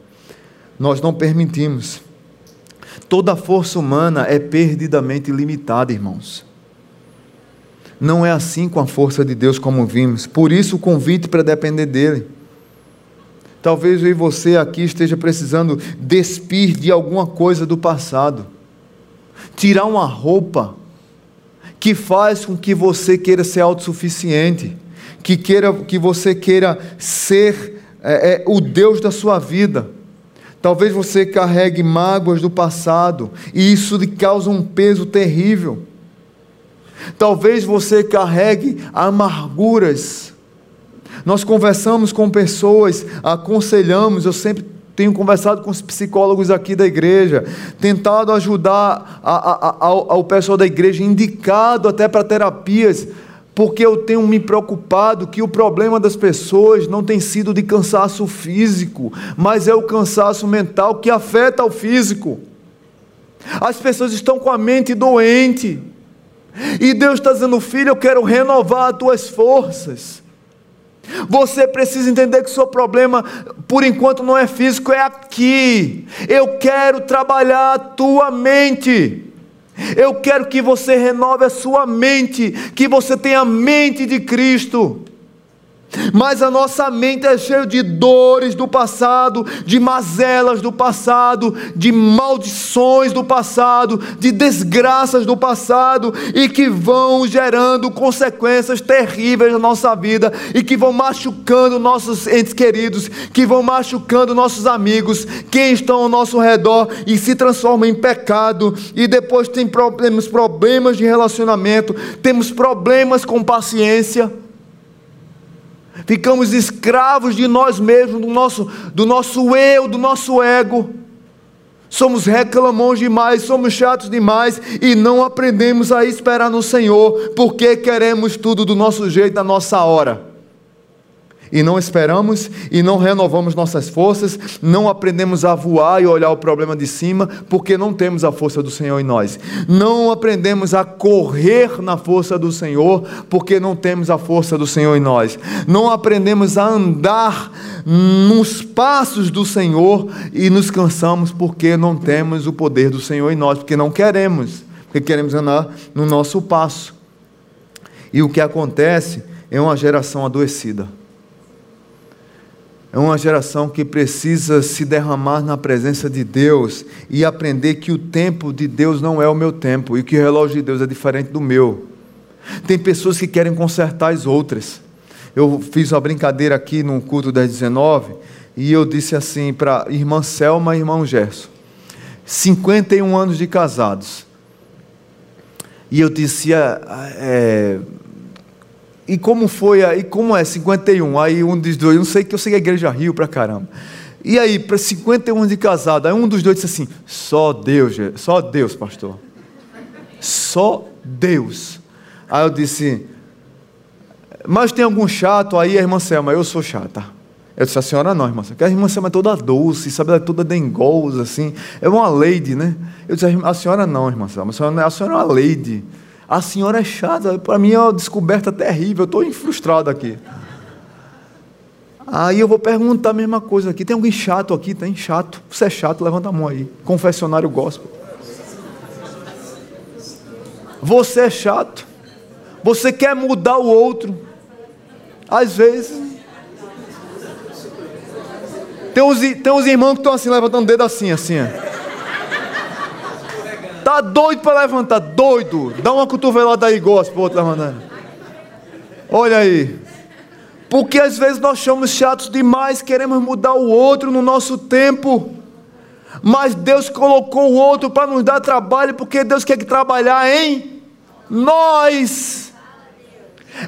Nós não permitimos. Toda força humana é perdidamente limitada, irmãos. Não é assim com a força de Deus como vimos. Por isso o convite para depender dele. Talvez eu e você aqui esteja precisando despir de alguma coisa do passado. Tirar uma roupa que faz com que você queira ser autossuficiente, que, queira, que você queira ser é, é, o Deus da sua vida. Talvez você carregue mágoas do passado e isso lhe causa um peso terrível. Talvez você carregue amarguras. Nós conversamos com pessoas, aconselhamos, eu sempre tenho conversado com os psicólogos aqui da igreja, tentado ajudar a, a, ao, ao pessoal da igreja, indicado até para terapias, porque eu tenho me preocupado que o problema das pessoas não tem sido de cansaço físico, mas é o cansaço mental que afeta o físico. As pessoas estão com a mente doente, e Deus está dizendo, filho, eu quero renovar as tuas forças. Você precisa entender que o seu problema, por enquanto, não é físico, é aqui. Eu quero trabalhar a tua mente. Eu quero que você renove a sua mente, que você tenha a mente de Cristo. Mas a nossa mente é cheia de dores do passado, de mazelas do passado, de maldições do passado, de desgraças do passado e que vão gerando consequências terríveis na nossa vida e que vão machucando nossos entes queridos, que vão machucando nossos amigos, quem estão ao nosso redor e se transformam em pecado. E depois tem problemas, problemas de relacionamento, temos problemas com paciência ficamos escravos de nós mesmos, do nosso, do nosso eu, do nosso ego. Somos reclamões demais, somos chatos demais e não aprendemos a esperar no Senhor, porque queremos tudo do nosso jeito, da nossa hora e não esperamos e não renovamos nossas forças, não aprendemos a voar e olhar o problema de cima, porque não temos a força do Senhor em nós. Não aprendemos a correr na força do Senhor, porque não temos a força do Senhor em nós. Não aprendemos a andar nos passos do Senhor e nos cansamos porque não temos o poder do Senhor em nós, porque não queremos, porque queremos andar no nosso passo. E o que acontece é uma geração adoecida é uma geração que precisa se derramar na presença de Deus e aprender que o tempo de Deus não é o meu tempo e que o relógio de Deus é diferente do meu. Tem pessoas que querem consertar as outras. Eu fiz uma brincadeira aqui no culto das 19 e eu disse assim para irmã Selma e irmão Gerson: 51 anos de casados. E eu disse: é, é e como foi, e como é 51? Aí um dos dois, eu não sei que eu sei que a igreja riu pra caramba. E aí, para 51 anos de casado, aí um dos dois disse assim: só Deus, só Deus, pastor. Só Deus. Aí eu disse: mas tem algum chato aí, a irmã Selma? Eu sou chata. Eu disse: a senhora não, irmã Selma. Porque a irmã Selma é toda doce, sabe? Ela é toda dengosa, assim. É uma lady, né? Eu disse: a senhora não, irmã Selma. A senhora, senhora é uma lady. A senhora é chata, para mim é uma descoberta terrível, eu estou frustrado aqui. Aí eu vou perguntar a mesma coisa aqui. Tem alguém chato aqui? Tem chato. Você é chato, levanta a mão aí. Confessionário gospel. Você é chato. Você quer mudar o outro. Às vezes. Tem uns, tem uns irmãos que estão assim, levantando o dedo assim, assim. Ó. Tá doido para levantar, doido. Dá uma cotovelada aí, gosto, para outro levantando. Olha aí. Porque às vezes nós somos chatos demais, queremos mudar o outro no nosso tempo. Mas Deus colocou o outro para nos dar trabalho, porque Deus quer que trabalhar em nós.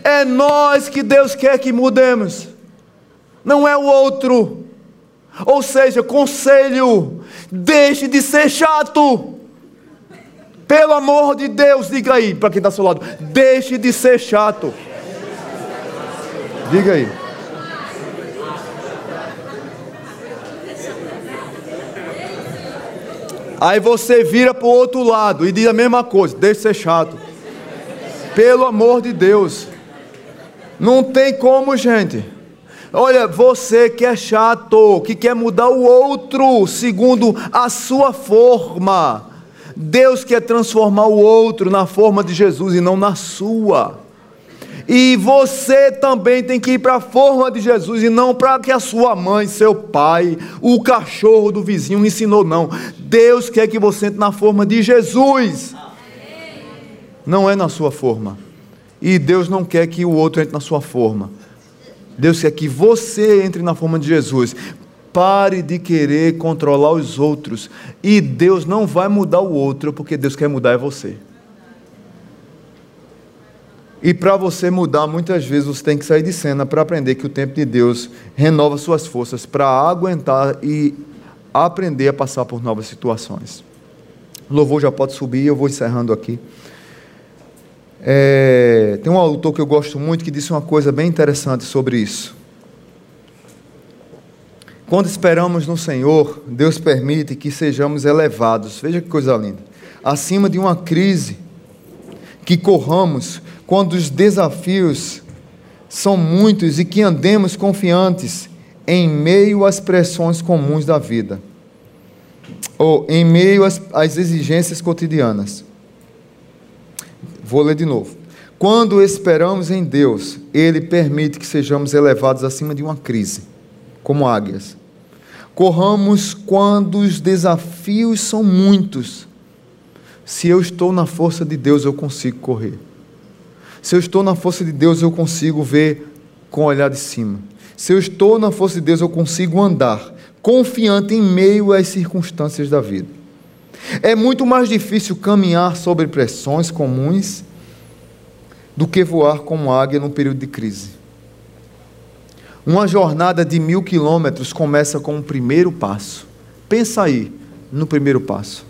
É nós que Deus quer que mudemos. Não é o outro. Ou seja, conselho, deixe de ser chato. Pelo amor de Deus, diga aí para quem está ao seu lado: deixe de ser chato. Diga aí. Aí você vira para o outro lado e diz a mesma coisa: deixe de ser chato. Pelo amor de Deus. Não tem como, gente. Olha, você que é chato, que quer mudar o outro segundo a sua forma. Deus quer transformar o outro na forma de Jesus e não na sua. E você também tem que ir para a forma de Jesus e não para que a sua mãe, seu pai, o cachorro do vizinho ensinou, não. Deus quer que você entre na forma de Jesus. Não é na sua forma. E Deus não quer que o outro entre na sua forma. Deus quer que você entre na forma de Jesus. Pare de querer controlar os outros. E Deus não vai mudar o outro, porque Deus quer mudar é você. E para você mudar, muitas vezes você tem que sair de cena para aprender que o tempo de Deus renova suas forças para aguentar e aprender a passar por novas situações. O louvor já pode subir, eu vou encerrando aqui. É, tem um autor que eu gosto muito que disse uma coisa bem interessante sobre isso. Quando esperamos no Senhor, Deus permite que sejamos elevados. Veja que coisa linda. Acima de uma crise, que corramos quando os desafios são muitos e que andemos confiantes em meio às pressões comuns da vida, ou em meio às, às exigências cotidianas. Vou ler de novo. Quando esperamos em Deus, Ele permite que sejamos elevados acima de uma crise, como águias. Corramos quando os desafios são muitos. Se eu estou na força de Deus, eu consigo correr. Se eu estou na força de Deus, eu consigo ver com o olhar de cima. Se eu estou na força de Deus, eu consigo andar confiante em meio às circunstâncias da vida. É muito mais difícil caminhar sobre pressões comuns do que voar como águia num período de crise. Uma jornada de mil quilômetros começa com o um primeiro passo. Pensa aí no primeiro passo.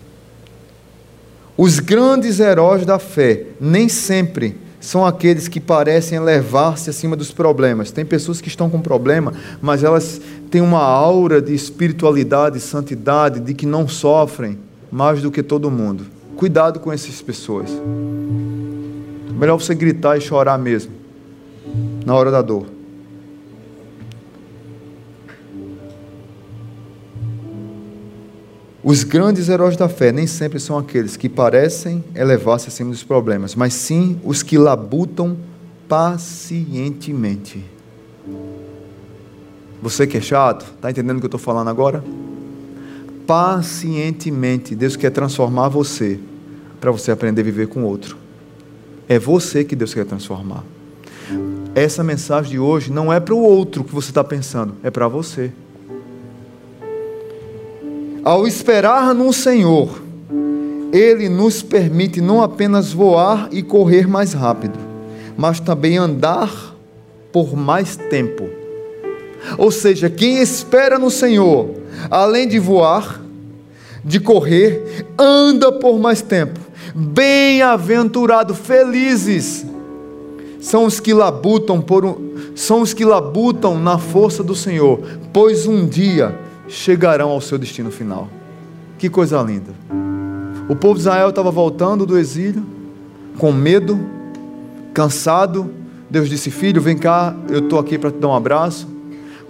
Os grandes heróis da fé nem sempre são aqueles que parecem elevar-se acima dos problemas. Tem pessoas que estão com problema, mas elas têm uma aura de espiritualidade, santidade, de que não sofrem mais do que todo mundo. Cuidado com essas pessoas. Melhor você gritar e chorar mesmo, na hora da dor. Os grandes heróis da fé nem sempre são aqueles que parecem elevar-se acima dos problemas, mas sim os que labutam pacientemente. Você que é chato, está entendendo o que eu estou falando agora? Pacientemente, Deus quer transformar você para você aprender a viver com outro. É você que Deus quer transformar. Essa mensagem de hoje não é para o outro que você está pensando, é para você. Ao esperar no Senhor, Ele nos permite não apenas voar e correr mais rápido, mas também andar por mais tempo. Ou seja, quem espera no Senhor, além de voar, de correr, anda por mais tempo. Bem-aventurado, felizes são os que labutam por um, são os que labutam na força do Senhor, pois um dia chegarão ao seu destino final. Que coisa linda. O povo de Israel estava voltando do exílio, com medo, cansado. Deus disse: Filho, vem cá, eu estou aqui para te dar um abraço.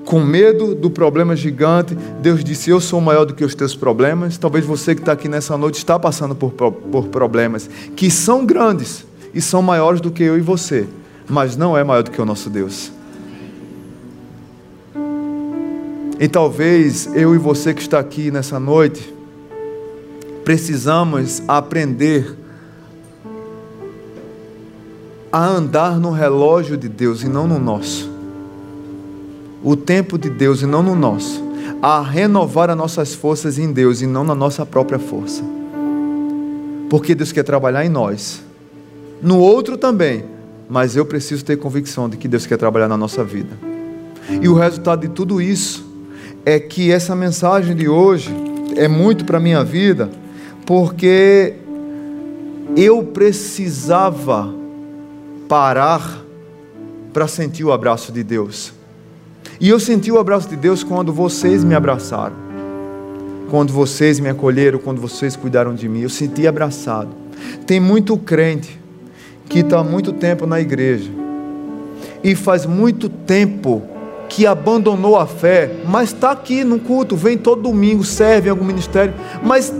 Com medo do problema gigante, Deus disse: Eu sou maior do que os teus problemas. Talvez você que está aqui nessa noite está passando por, por problemas que são grandes e são maiores do que eu e você, mas não é maior do que o nosso Deus. E talvez eu e você que está aqui nessa noite, precisamos aprender a andar no relógio de Deus e não no nosso. O tempo de Deus e não no nosso. A renovar as nossas forças em Deus e não na nossa própria força. Porque Deus quer trabalhar em nós. No outro também. Mas eu preciso ter convicção de que Deus quer trabalhar na nossa vida. E o resultado de tudo isso é que essa mensagem de hoje é muito para a minha vida, porque eu precisava parar para sentir o abraço de Deus. E eu senti o abraço de Deus quando vocês me abraçaram, quando vocês me acolheram, quando vocês cuidaram de mim. Eu senti abraçado. Tem muito crente que está muito tempo na igreja e faz muito tempo que abandonou a fé, mas está aqui no culto, vem todo domingo, serve em algum ministério, mas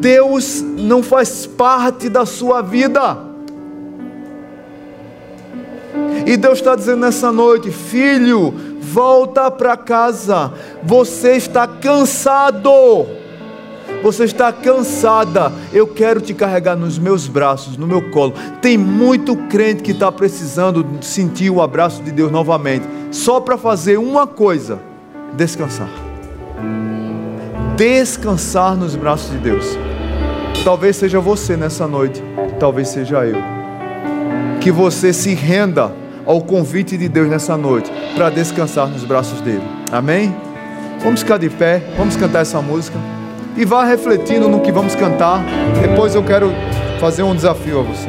Deus não faz parte da sua vida. E Deus está dizendo nessa noite: filho, volta para casa, você está cansado. Você está cansada, eu quero te carregar nos meus braços, no meu colo. Tem muito crente que está precisando sentir o abraço de Deus novamente, só para fazer uma coisa: descansar. Descansar nos braços de Deus. Talvez seja você nessa noite, talvez seja eu. Que você se renda ao convite de Deus nessa noite para descansar nos braços dele. Amém? Vamos ficar de pé, vamos cantar essa música e vá refletindo no que vamos cantar. Depois eu quero fazer um desafio a você.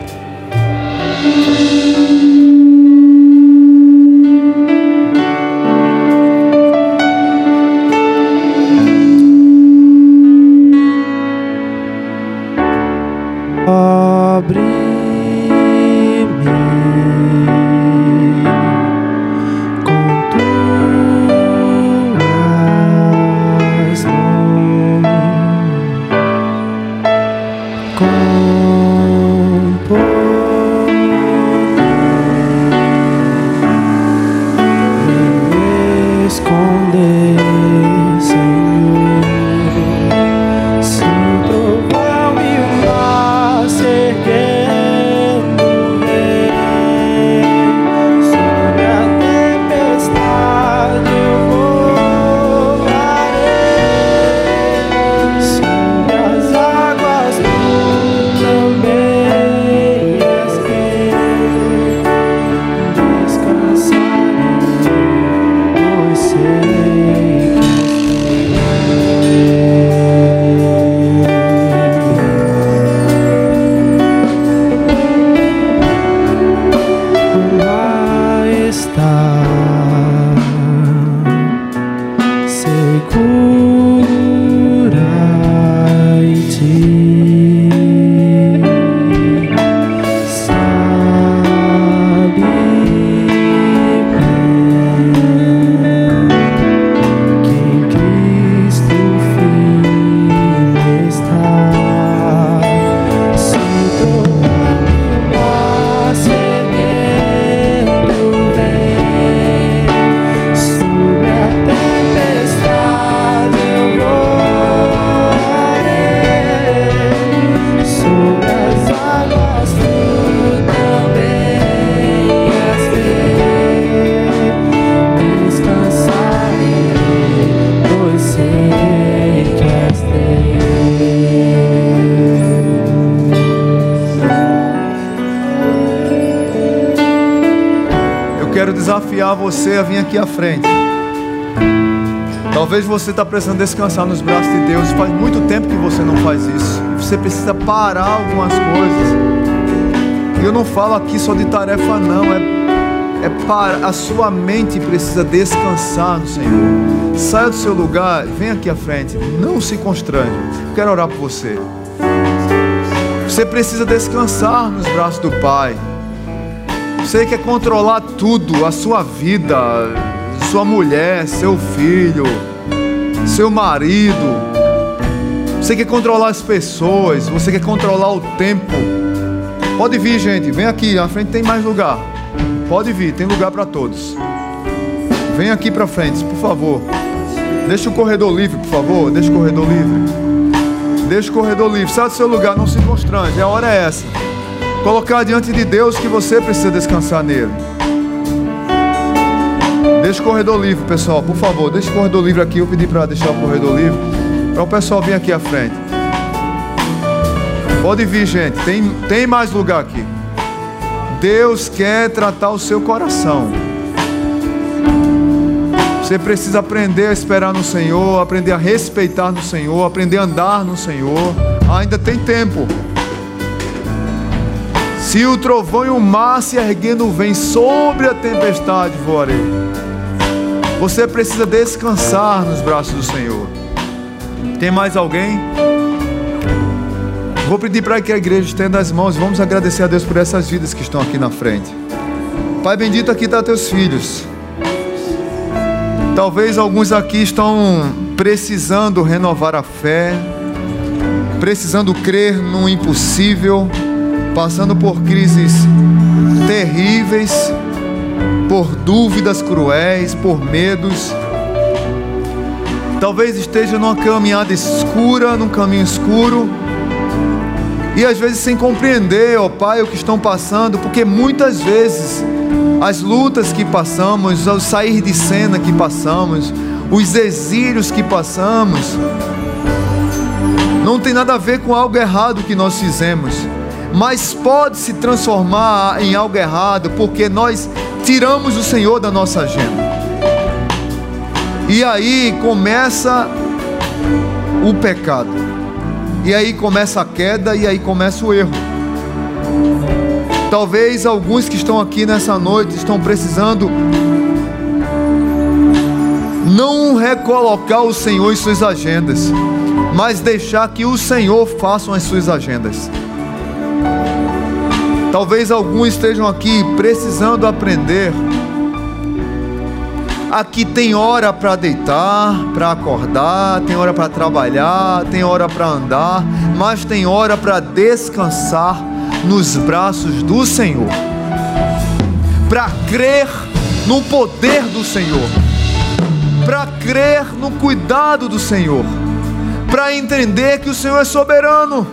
Desafiar você a vir aqui à frente. Talvez você está precisando descansar nos braços de Deus. Faz muito tempo que você não faz isso. Você precisa parar algumas coisas. E eu não falo aqui só de tarefa, não. É, é para a sua mente precisa descansar no Senhor. Saia do seu lugar, vem aqui à frente. Não se constrange. quero orar por você. Você precisa descansar nos braços do Pai. Você quer controlar tudo, a sua vida, sua mulher, seu filho, seu marido. Você quer controlar as pessoas, você quer controlar o tempo. Pode vir, gente, vem aqui, na frente tem mais lugar. Pode vir, tem lugar para todos. Vem aqui para frente, por favor. Deixa o corredor livre, por favor. Deixa o corredor livre. Deixa o corredor livre. Sai do seu lugar, não se constrange. A hora é essa colocar diante de Deus que você precisa descansar nele. Deixa o corredor livre, pessoal, por favor, deixa o corredor livre aqui. Eu pedi para deixar o corredor livre para o pessoal vir aqui à frente. Pode vir, gente. Tem, tem mais lugar aqui. Deus quer tratar o seu coração. Você precisa aprender a esperar no Senhor, aprender a respeitar no Senhor, aprender a andar no Senhor. Ainda tem tempo. Se o trovão e o mar se erguendo vem sobre a tempestade, voarei. Você precisa descansar nos braços do Senhor. Tem mais alguém? Vou pedir para que a igreja estenda as mãos vamos agradecer a Deus por essas vidas que estão aqui na frente. Pai bendito, aqui está teus filhos. Talvez alguns aqui estão precisando renovar a fé, precisando crer no impossível passando por crises terríveis, por dúvidas cruéis, por medos. Talvez esteja numa caminhada escura, num caminho escuro. E às vezes sem compreender, ó Pai, o que estão passando, porque muitas vezes as lutas que passamos, o sair de cena que passamos, os exílios que passamos, não tem nada a ver com algo errado que nós fizemos mas pode se transformar em algo errado porque nós tiramos o Senhor da nossa agenda. E aí começa o pecado. E aí começa a queda e aí começa o erro. Talvez alguns que estão aqui nessa noite estão precisando não recolocar o Senhor em suas agendas, mas deixar que o Senhor faça as suas agendas. Talvez alguns estejam aqui precisando aprender. Aqui tem hora para deitar, para acordar, tem hora para trabalhar, tem hora para andar, mas tem hora para descansar nos braços do Senhor, para crer no poder do Senhor, para crer no cuidado do Senhor, para entender que o Senhor é soberano,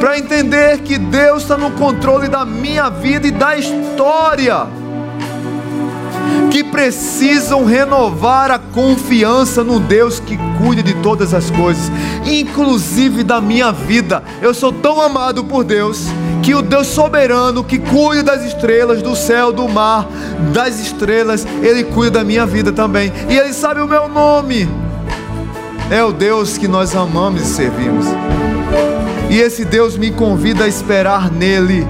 para entender que Deus está no controle da minha vida e da história que precisam renovar a confiança no Deus que cuida de todas as coisas, inclusive da minha vida. Eu sou tão amado por Deus que o Deus soberano que cuida das estrelas, do céu, do mar, das estrelas, Ele cuida da minha vida também. E Ele sabe o meu nome. É o Deus que nós amamos e servimos. E esse Deus me convida a esperar nele.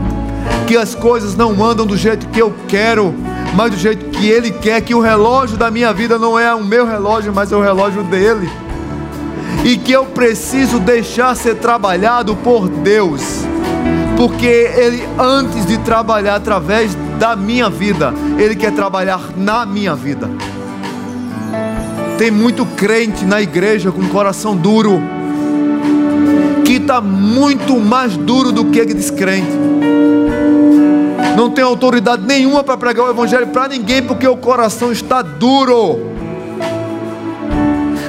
Que as coisas não andam do jeito que eu quero, mas do jeito que Ele quer, que o relógio da minha vida não é o meu relógio, mas é o relógio dele. E que eu preciso deixar ser trabalhado por Deus, porque Ele, antes de trabalhar através da minha vida, Ele quer trabalhar na minha vida. Tem muito crente na igreja com coração duro, está muito mais duro do que descrente não tem autoridade nenhuma para pregar o Evangelho para ninguém, porque o coração está duro.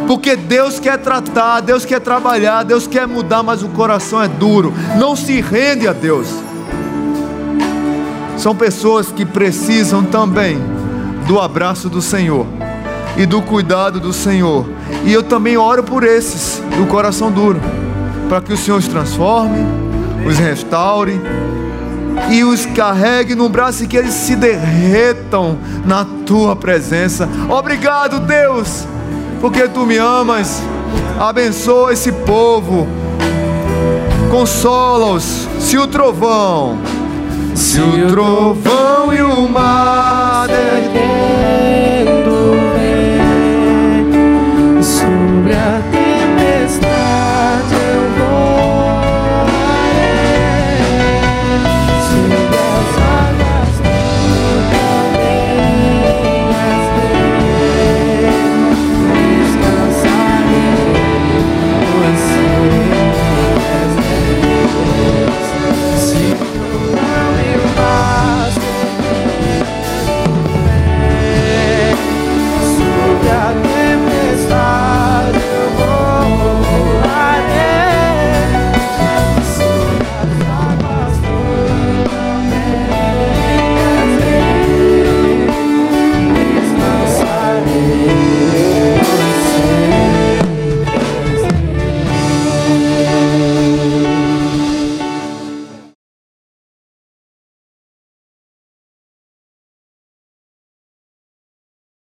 Porque Deus quer tratar, Deus quer trabalhar, Deus quer mudar, mas o coração é duro. Não se rende a Deus. São pessoas que precisam também do abraço do Senhor e do cuidado do Senhor. E eu também oro por esses do coração duro, para que o Senhor os transforme, os restaure e os carregue no braço e que eles se derretam na tua presença. Obrigado, Deus, porque tu me amas. Abençoa esse povo. Consola-os. Se o trovão, se o trovão e o mar